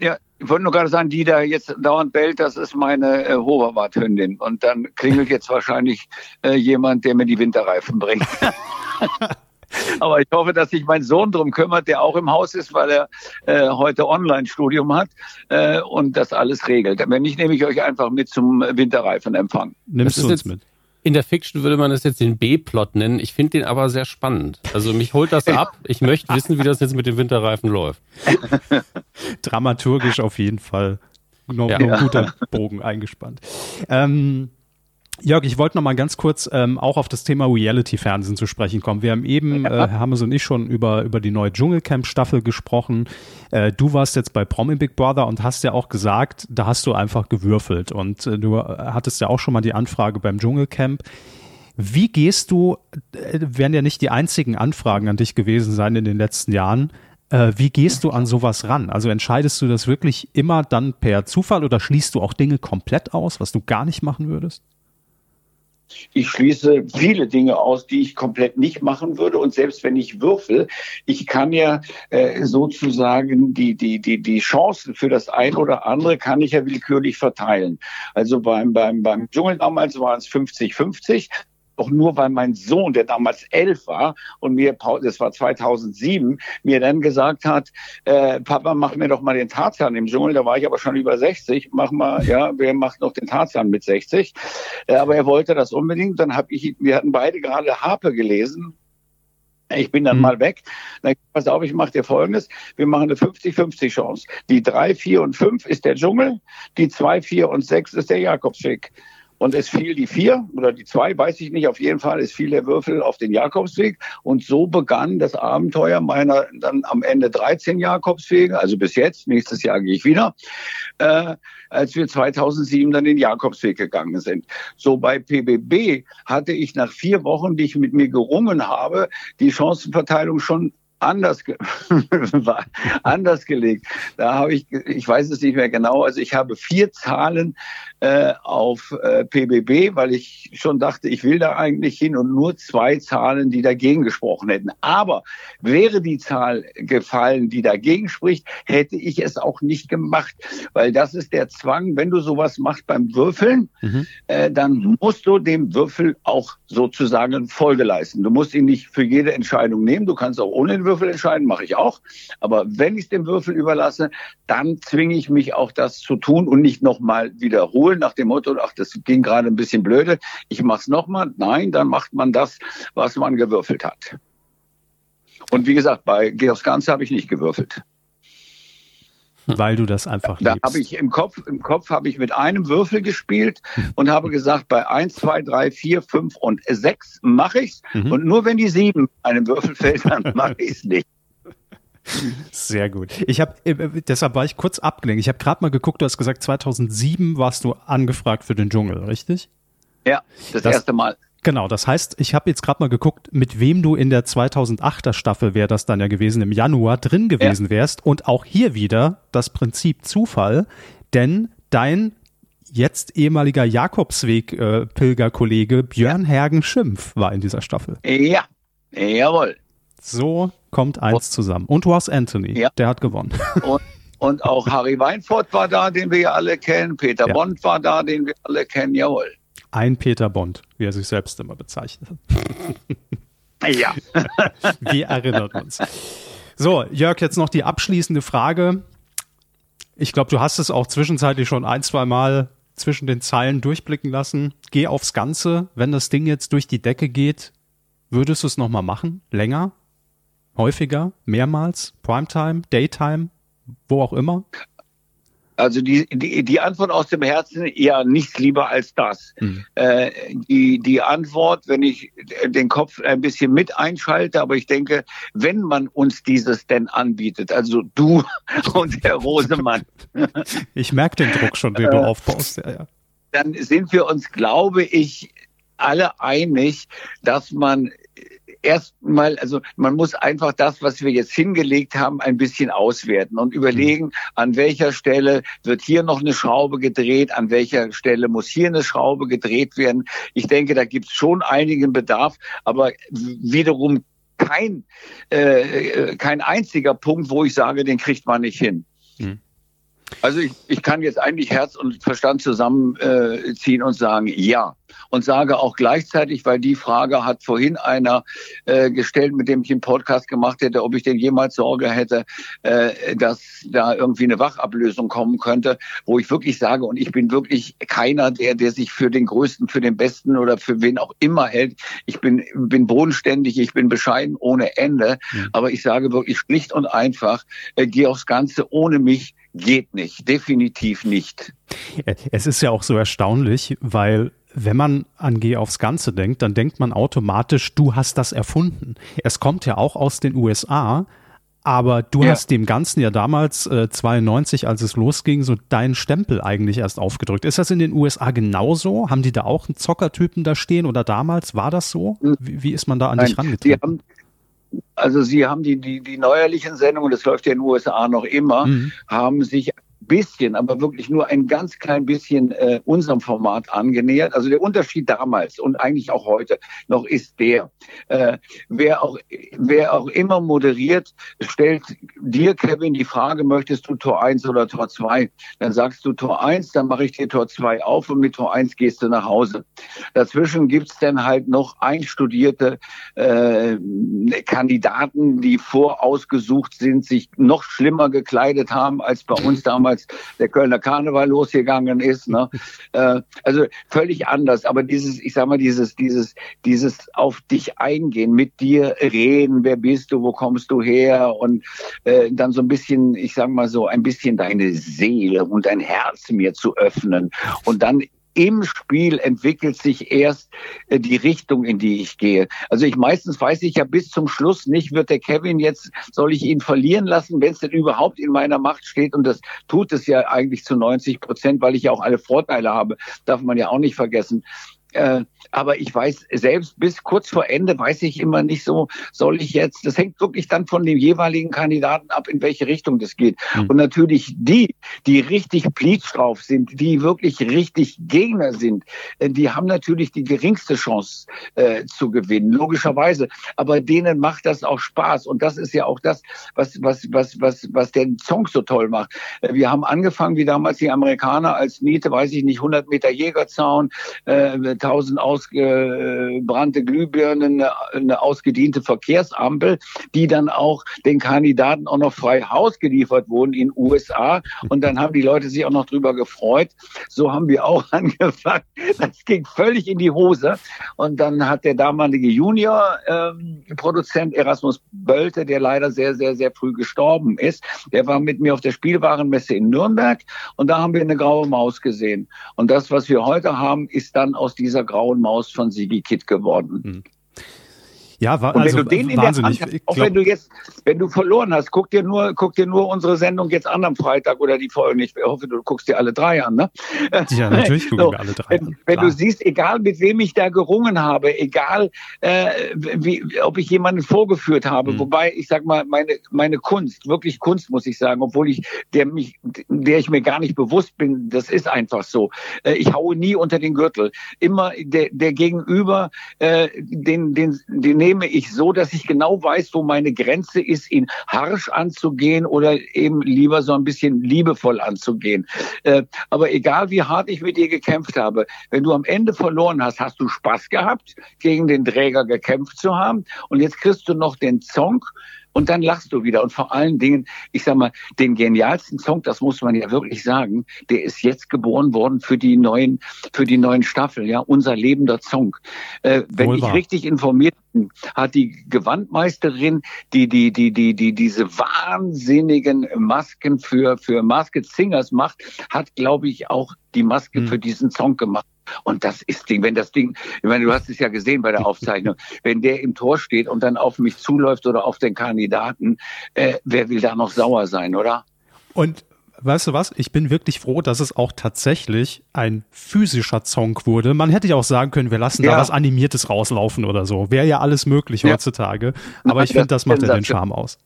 Ja, ich wollte nur gerade sagen, die da jetzt dauernd bellt, das ist meine äh, Hoverwart-Hündin. Und dann klingelt jetzt wahrscheinlich äh, jemand, der mir die Winterreifen bringt. Aber ich hoffe, dass sich mein Sohn drum kümmert, der auch im Haus ist, weil er äh, heute Online-Studium hat äh, und das alles regelt. Wenn nicht, nehme ich euch einfach mit zum Winterreifenempfang. Nimmst du uns mit? In der Fiction würde man das jetzt den B-Plot nennen. Ich finde den aber sehr spannend. Also mich holt das ab. Ich möchte wissen, wie das jetzt mit den Winterreifen läuft. Dramaturgisch auf jeden Fall noch, ja. noch ein guter Bogen eingespannt. Ähm, Jörg, ich wollte noch mal ganz kurz ähm, auch auf das Thema Reality-Fernsehen zu sprechen kommen. Wir haben eben, äh, Herr Hammes und ich, schon über, über die neue Dschungelcamp-Staffel gesprochen. Äh, du warst jetzt bei Promi Big Brother und hast ja auch gesagt, da hast du einfach gewürfelt. Und äh, du hattest ja auch schon mal die Anfrage beim Dschungelcamp. Wie gehst du, äh, werden ja nicht die einzigen Anfragen an dich gewesen sein in den letzten Jahren, äh, wie gehst du an sowas ran? Also entscheidest du das wirklich immer dann per Zufall oder schließt du auch Dinge komplett aus, was du gar nicht machen würdest? Ich schließe viele Dinge aus, die ich komplett nicht machen würde. Und selbst wenn ich würfel, ich kann ja äh, sozusagen die, die, die, die Chancen für das ein oder andere kann ich ja willkürlich verteilen. Also beim, beim, beim Dschungel damals waren es 50-50 auch nur weil mein Sohn, der damals elf war und mir, das war 2007, mir dann gesagt hat, äh, Papa, mach mir doch mal den Tarzan im Dschungel. Da war ich aber schon über 60. Mach mal, ja, wer macht noch den Tarzan mit 60? Äh, aber er wollte das unbedingt. Dann habe ich, wir hatten beide gerade Harpe gelesen. Ich bin dann mhm. mal weg. Dann, pass auf, ich mache dir Folgendes. Wir machen eine 50-50 Chance. Die 3, 4 und 5 ist der Dschungel. Die 2, 4 und 6 ist der Jakobsweg. Und es fiel die vier oder die zwei, weiß ich nicht. Auf jeden Fall, es fiel der Würfel auf den Jakobsweg. Und so begann das Abenteuer meiner dann am Ende 13 Jakobswege, also bis jetzt. Nächstes Jahr gehe ich wieder. Äh, als wir 2007 dann den Jakobsweg gegangen sind. So bei PBB hatte ich nach vier Wochen, die ich mit mir gerungen habe, die Chancenverteilung schon anders, ge anders gelegt. Da habe ich, ich weiß es nicht mehr genau, also ich habe vier Zahlen äh, auf äh, PBB, weil ich schon dachte, ich will da eigentlich hin und nur zwei Zahlen, die dagegen gesprochen hätten. Aber wäre die Zahl gefallen, die dagegen spricht, hätte ich es auch nicht gemacht, weil das ist der Zwang, wenn du sowas machst beim Würfeln, mhm. äh, dann musst du dem Würfel auch sozusagen Folge leisten. Du musst ihn nicht für jede Entscheidung nehmen, du kannst auch ohne den Würfel Würfel entscheiden, mache ich auch. Aber wenn ich es dem Würfel überlasse, dann zwinge ich mich auch das zu tun und nicht nochmal wiederholen nach dem Motto, ach, das ging gerade ein bisschen blöde, ich mache es nochmal. Nein, dann macht man das, was man gewürfelt hat. Und wie gesagt, bei aufs Ganze habe ich nicht gewürfelt. Weil du das einfach Da habe ich im Kopf, im Kopf habe ich mit einem Würfel gespielt und habe gesagt, bei 1, 2, 3, 4, 5 und 6 mache ich's. Mhm. Und nur wenn die 7 einem Würfel fällt, dann mache ich es nicht. Sehr gut. Ich habe äh, deshalb war ich kurz abgelenkt. Ich habe gerade mal geguckt, du hast gesagt 2007 warst du angefragt für den Dschungel, richtig? Ja, das, das erste Mal. Genau, das heißt, ich habe jetzt gerade mal geguckt, mit wem du in der 2008er Staffel wäre das dann ja gewesen, im Januar drin gewesen ja. wärst. Und auch hier wieder das Prinzip Zufall, denn dein jetzt ehemaliger Jakobsweg-Pilgerkollege äh, Björn Hergen Schimpf war in dieser Staffel. Ja, jawohl. So kommt eins zusammen. Und du hast Anthony, ja. der hat gewonnen. Und, und auch Harry Weinfurt war da, den wir ja alle kennen. Peter ja. Bond war da, den wir alle kennen, jawohl. Ein Peter Bond, wie er sich selbst immer bezeichnet. ja. Wir erinnern uns. So, Jörg, jetzt noch die abschließende Frage. Ich glaube, du hast es auch zwischenzeitlich schon ein, zwei Mal zwischen den Zeilen durchblicken lassen. Geh aufs Ganze. Wenn das Ding jetzt durch die Decke geht, würdest du es nochmal machen? Länger? Häufiger? Mehrmals? Primetime? Daytime? Wo auch immer? Also die, die, die Antwort aus dem Herzen, ja, nichts lieber als das. Mhm. Äh, die, die Antwort, wenn ich den Kopf ein bisschen mit einschalte, aber ich denke, wenn man uns dieses denn anbietet, also du und Herr Rosemann. ich merke den Druck schon, den du äh, aufbaust. Ja, ja. Dann sind wir uns, glaube ich, alle einig, dass man erstmal, also man muss einfach das, was wir jetzt hingelegt haben, ein bisschen auswerten und überlegen, mhm. an welcher Stelle wird hier noch eine Schraube gedreht, an welcher Stelle muss hier eine Schraube gedreht werden. Ich denke, da gibt es schon einigen Bedarf, aber wiederum kein, äh, kein einziger Punkt, wo ich sage, den kriegt man nicht hin. Mhm. Also ich, ich kann jetzt eigentlich Herz und Verstand zusammenziehen äh, und sagen, ja. Und sage auch gleichzeitig, weil die Frage hat vorhin einer äh, gestellt, mit dem ich einen Podcast gemacht hätte, ob ich denn jemals Sorge hätte, äh, dass da irgendwie eine Wachablösung kommen könnte, wo ich wirklich sage, und ich bin wirklich keiner, der, der sich für den Größten, für den Besten oder für wen auch immer hält. Ich bin, bin bodenständig, ich bin bescheiden ohne Ende. Mhm. Aber ich sage wirklich schlicht und einfach, äh, geh aufs Ganze ohne mich geht nicht, definitiv nicht. Es ist ja auch so erstaunlich, weil wenn man an Geh aufs Ganze denkt, dann denkt man automatisch, du hast das erfunden. Es kommt ja auch aus den USA, aber du ja. hast dem Ganzen ja damals, äh, 92, als es losging, so deinen Stempel eigentlich erst aufgedrückt. Ist das in den USA genauso? Haben die da auch einen Zockertypen da stehen oder damals war das so? Hm. Wie, wie ist man da an Nein, dich rangetreten? Also Sie haben die, die, die neuerlichen Sendungen, das läuft ja in den USA noch immer, mhm. haben sich bisschen, aber wirklich nur ein ganz klein bisschen äh, unserem Format angenähert. Also der Unterschied damals und eigentlich auch heute noch ist der, äh, wer, auch, wer auch immer moderiert, stellt dir, Kevin, die Frage, möchtest du Tor 1 oder Tor 2? Dann sagst du Tor 1, dann mache ich dir Tor 2 auf und mit Tor 1 gehst du nach Hause. Dazwischen gibt's dann halt noch einstudierte äh, Kandidaten, die vorausgesucht sind, sich noch schlimmer gekleidet haben als bei uns damals damals der Kölner Karneval losgegangen ist. Ne? äh, also völlig anders. Aber dieses, ich sag mal, dieses, dieses, dieses auf dich eingehen, mit dir reden, wer bist du, wo kommst du her und äh, dann so ein bisschen, ich sag mal so, ein bisschen deine Seele und dein Herz mir zu öffnen und dann im Spiel entwickelt sich erst äh, die Richtung, in die ich gehe. Also ich meistens weiß ich ja bis zum Schluss nicht, wird der Kevin jetzt, soll ich ihn verlieren lassen, wenn es denn überhaupt in meiner Macht steht. Und das tut es ja eigentlich zu 90 Prozent, weil ich ja auch alle Vorteile habe, darf man ja auch nicht vergessen. Äh, aber ich weiß selbst bis kurz vor Ende weiß ich immer nicht so, soll ich jetzt, das hängt wirklich dann von dem jeweiligen Kandidaten ab, in welche Richtung das geht. Mhm. Und natürlich die, die richtig Pleats drauf sind, die wirklich richtig Gegner sind, äh, die haben natürlich die geringste Chance äh, zu gewinnen, logischerweise. Aber denen macht das auch Spaß. Und das ist ja auch das, was, was, was, was, was den Song so toll macht. Äh, wir haben angefangen, wie damals die Amerikaner als Miete, weiß ich nicht, 100 Meter Jägerzaun, äh, 1000 ausgebrannte Glühbirnen, eine, ausgediente Verkehrsampel, die dann auch den Kandidaten auch noch frei Haus geliefert wurden in USA. Und dann haben die Leute sich auch noch drüber gefreut. So haben wir auch angefangen. Das ging völlig in die Hose. Und dann hat der damalige Junior-Produzent ähm, Erasmus Bölte, der leider sehr, sehr, sehr früh gestorben ist, der war mit mir auf der Spielwarenmesse in Nürnberg und da haben wir eine graue Maus gesehen. Und das, was wir heute haben, ist dann aus dieser dieser grauen Maus von Sigi Kid geworden. Mhm. Ja, war, und wenn also, du den in der Hand hast, auch wenn du jetzt, wenn du verloren hast, guck dir nur, guck dir nur unsere Sendung jetzt an am Freitag oder die Folgen. Ich hoffe, du guckst dir alle drei an, ne? Ja, natürlich gucken so, wir alle drei wenn, an. Wenn du siehst, egal mit wem ich da gerungen habe, egal äh, wie, ob ich jemanden vorgeführt habe, mhm. wobei ich sag mal, meine, meine Kunst, wirklich Kunst muss ich sagen, obwohl ich, der mich, der ich mir gar nicht bewusst bin, das ist einfach so. Äh, ich haue nie unter den Gürtel. Immer der, der Gegenüber, äh, den, den, den nehme ich so, dass ich genau weiß, wo meine Grenze ist, ihn harsch anzugehen oder eben lieber so ein bisschen liebevoll anzugehen. Äh, aber egal wie hart ich mit dir gekämpft habe, wenn du am Ende verloren hast, hast du Spaß gehabt, gegen den Träger gekämpft zu haben. Und jetzt kriegst du noch den Zong und dann lachst du wieder. Und vor allen Dingen, ich sag mal, den genialsten Song, das muss man ja wirklich sagen, der ist jetzt geboren worden für die neuen, für die neuen Staffel, ja, unser lebender Song. Äh, wenn ich richtig informiert bin, hat die Gewandmeisterin, die, die, die, die, die, diese wahnsinnigen Masken für, für Masked Singers macht, hat, glaube ich, auch die Maske hm. für diesen Song gemacht. Und das ist Ding, wenn das Ding, ich meine, du hast es ja gesehen bei der Aufzeichnung, wenn der im Tor steht und dann auf mich zuläuft oder auf den Kandidaten, äh, wer will da noch sauer sein, oder? Und weißt du was? Ich bin wirklich froh, dass es auch tatsächlich ein physischer Song wurde. Man hätte ja auch sagen können, wir lassen ja. da was Animiertes rauslaufen oder so. Wäre ja alles möglich ja. heutzutage. Aber ich finde, das macht ja den Charme aus.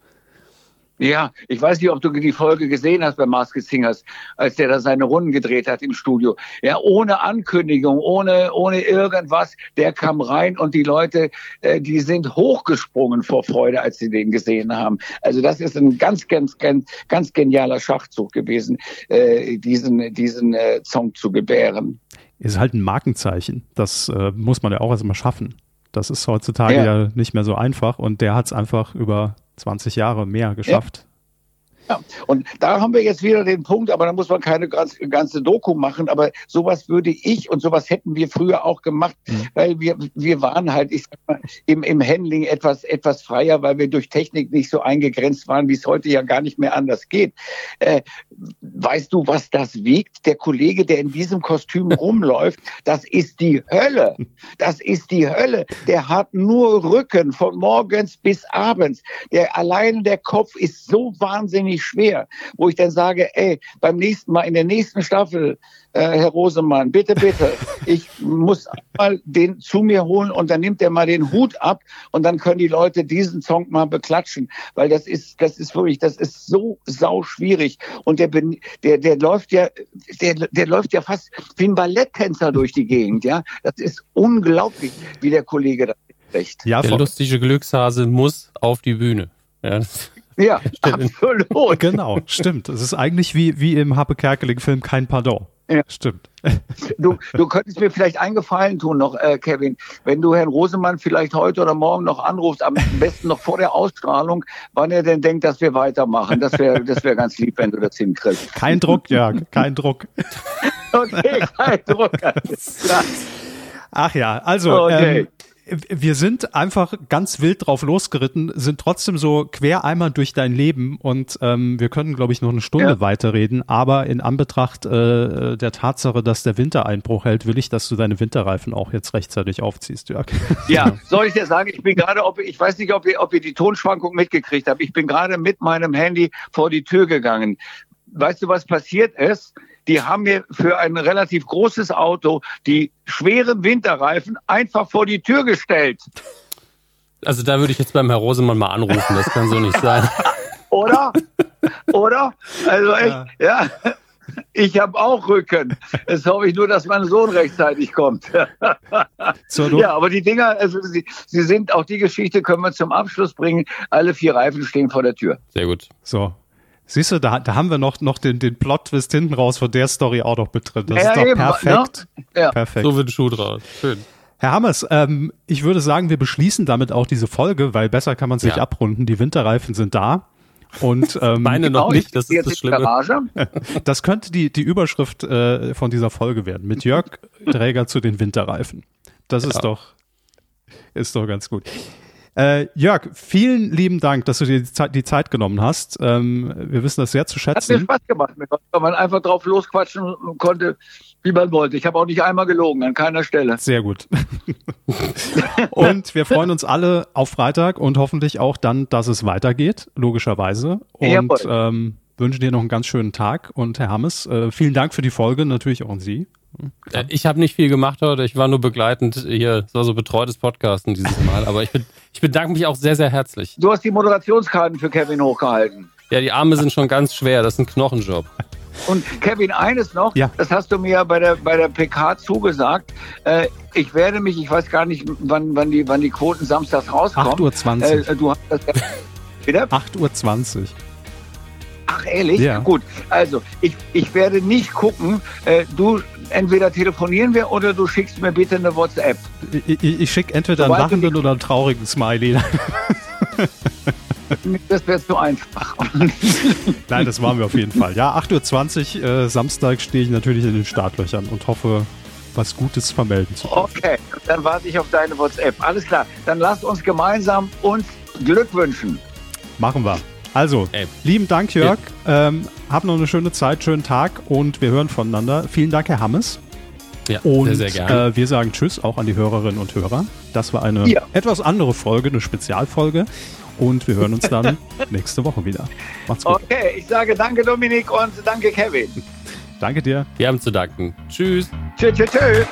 Ja, ich weiß nicht, ob du die Folge gesehen hast bei Masked Singers, als der da seine Runden gedreht hat im Studio. Ja, ohne Ankündigung, ohne, ohne irgendwas, der kam rein und die Leute, äh, die sind hochgesprungen vor Freude, als sie den gesehen haben. Also das ist ein ganz, ganz, ganz, ganz genialer Schachzug gewesen, äh, diesen, diesen äh, Song zu gebären. Ist halt ein Markenzeichen. Das äh, muss man ja auch erstmal schaffen. Das ist heutzutage ja. ja nicht mehr so einfach und der hat es einfach über 20 Jahre mehr geschafft. Ja, und da haben wir jetzt wieder den Punkt, aber da muss man keine ganz, ganze Doku machen, aber sowas würde ich und sowas hätten wir früher auch gemacht, mhm. weil wir, wir waren halt, ich sag mal, im, im Handling etwas, etwas freier, weil wir durch Technik nicht so eingegrenzt waren, wie es heute ja gar nicht mehr anders geht. Äh, weißt du, was das wiegt? Der Kollege, der in diesem Kostüm rumläuft, das ist die Hölle. Das ist die Hölle. Der hat nur Rücken von morgens bis abends. Der allein der Kopf ist so wahnsinnig nicht schwer, wo ich dann sage, ey, beim nächsten Mal, in der nächsten Staffel, äh, Herr Rosemann, bitte, bitte, ich muss mal den zu mir holen und dann nimmt er mal den Hut ab und dann können die Leute diesen Song mal beklatschen, weil das ist, das ist wirklich, das ist so sau schwierig und der, der, der läuft ja, der, der läuft ja fast wie ein Balletttänzer durch die Gegend, ja, das ist unglaublich, wie der Kollege das spricht. Ja, der lustige Glückshase muss auf die Bühne. Ja, ja, absolut. Genau, stimmt. Es ist eigentlich wie, wie im Happe Kerkeling-Film kein Pardon. Ja. Stimmt. Du, du könntest mir vielleicht einen Gefallen tun noch, äh, Kevin, wenn du Herrn Rosemann vielleicht heute oder morgen noch anrufst, am besten noch vor der Ausstrahlung, wann er denn denkt, dass wir weitermachen. Das wäre das wär ganz lieb, wenn du das hinkriegst. Kein Druck, Jörg, kein Druck. okay, kein Druck. Ach ja, also okay. ähm, wir sind einfach ganz wild drauf losgeritten, sind trotzdem so quer einmal durch dein Leben und ähm, wir können, glaube ich, noch eine Stunde ja. weiterreden, aber in Anbetracht äh, der Tatsache, dass der Wintereinbruch hält, will ich, dass du deine Winterreifen auch jetzt rechtzeitig aufziehst, Jörg. Ja, soll ich dir sagen, ich bin gerade, ob, ich weiß nicht, ob ihr, ob ihr die Tonschwankung mitgekriegt habt, ich bin gerade mit meinem Handy vor die Tür gegangen. Weißt du, was passiert ist? Die haben mir für ein relativ großes Auto die schweren Winterreifen einfach vor die Tür gestellt. Also da würde ich jetzt beim Herr Rosemann mal anrufen, das kann so nicht sein. Oder? Oder? Also echt, ja. ja. Ich habe auch Rücken. Jetzt hoffe ich nur, dass mein Sohn rechtzeitig kommt. ja, aber die Dinger, also sie, sie sind, auch die Geschichte können wir zum Abschluss bringen. Alle vier Reifen stehen vor der Tür. Sehr gut. So, Siehst du, da, da haben wir noch, noch den, den Plot-Twist hinten raus von der Story auch noch mit drin. Das ja, ist doch eben, perfekt. Ne? Ja. perfekt. So wird ein Schuh draus. Schön. Herr Hammers, ähm, ich würde sagen, wir beschließen damit auch diese Folge, weil besser kann man sich ja. abrunden. Die Winterreifen sind da. Und ähm, meine noch genau, nicht, das ist das Schlimme. Das könnte die, die Überschrift äh, von dieser Folge werden. Mit Jörg Träger zu den Winterreifen. Das ja. ist doch, ist doch ganz gut. Äh, Jörg, vielen lieben Dank, dass du dir die Zeit, die Zeit genommen hast. Ähm, wir wissen das sehr zu schätzen. Hat mir Spaß gemacht, weil man einfach drauf losquatschen konnte, wie man wollte. Ich habe auch nicht einmal gelogen, an keiner Stelle. Sehr gut. und wir freuen uns alle auf Freitag und hoffentlich auch dann, dass es weitergeht, logischerweise. Und ähm, wünsche dir noch einen ganz schönen Tag. Und Herr Hammes, äh, vielen Dank für die Folge, natürlich auch an Sie. Ja. Ich habe nicht viel gemacht heute. Ich war nur begleitend hier. Es war so betreutes Podcasten dieses Mal. Aber ich, bin, ich bedanke mich auch sehr, sehr herzlich. Du hast die Moderationskarten für Kevin hochgehalten. Ja, die Arme sind schon ganz schwer. Das ist ein Knochenjob. Und Kevin, eines noch, ja. das hast du mir ja bei der, bei der PK zugesagt. Äh, ich werde mich, ich weiß gar nicht, wann, wann, die, wann die Quoten samstags rauskommen. 8.20 Uhr. Äh, du hast das ja, bitte? 8.20 Uhr. Ach, ehrlich? Ja. Gut. Also, ich, ich werde nicht gucken. Äh, du, entweder telefonieren wir oder du schickst mir bitte eine WhatsApp. Ich, ich, ich schicke entweder Sobald einen lachenden oder einen traurigen Smiley. das wäre zu einfach. Nein, das machen wir auf jeden Fall. Ja, 8.20 Uhr äh, Samstag stehe ich natürlich in den Startlöchern und hoffe, was Gutes vermelden zu können. Okay, dann warte ich auf deine WhatsApp. Alles klar. Dann lasst uns gemeinsam uns Glück wünschen. Machen wir. Also, Ey. lieben Dank, Jörg. Ja. Ähm, hab noch eine schöne Zeit, schönen Tag und wir hören voneinander. Vielen Dank, Herr Hammes. Ja, und sehr, sehr gerne. Äh, wir sagen Tschüss auch an die Hörerinnen und Hörer. Das war eine ja. etwas andere Folge, eine Spezialfolge. Und wir hören uns dann nächste Woche wieder. Macht's gut. Okay, ich sage danke, Dominik, und danke, Kevin. danke dir. Wir haben zu danken. Tschüss. Tschüss, tschüss, tschüss.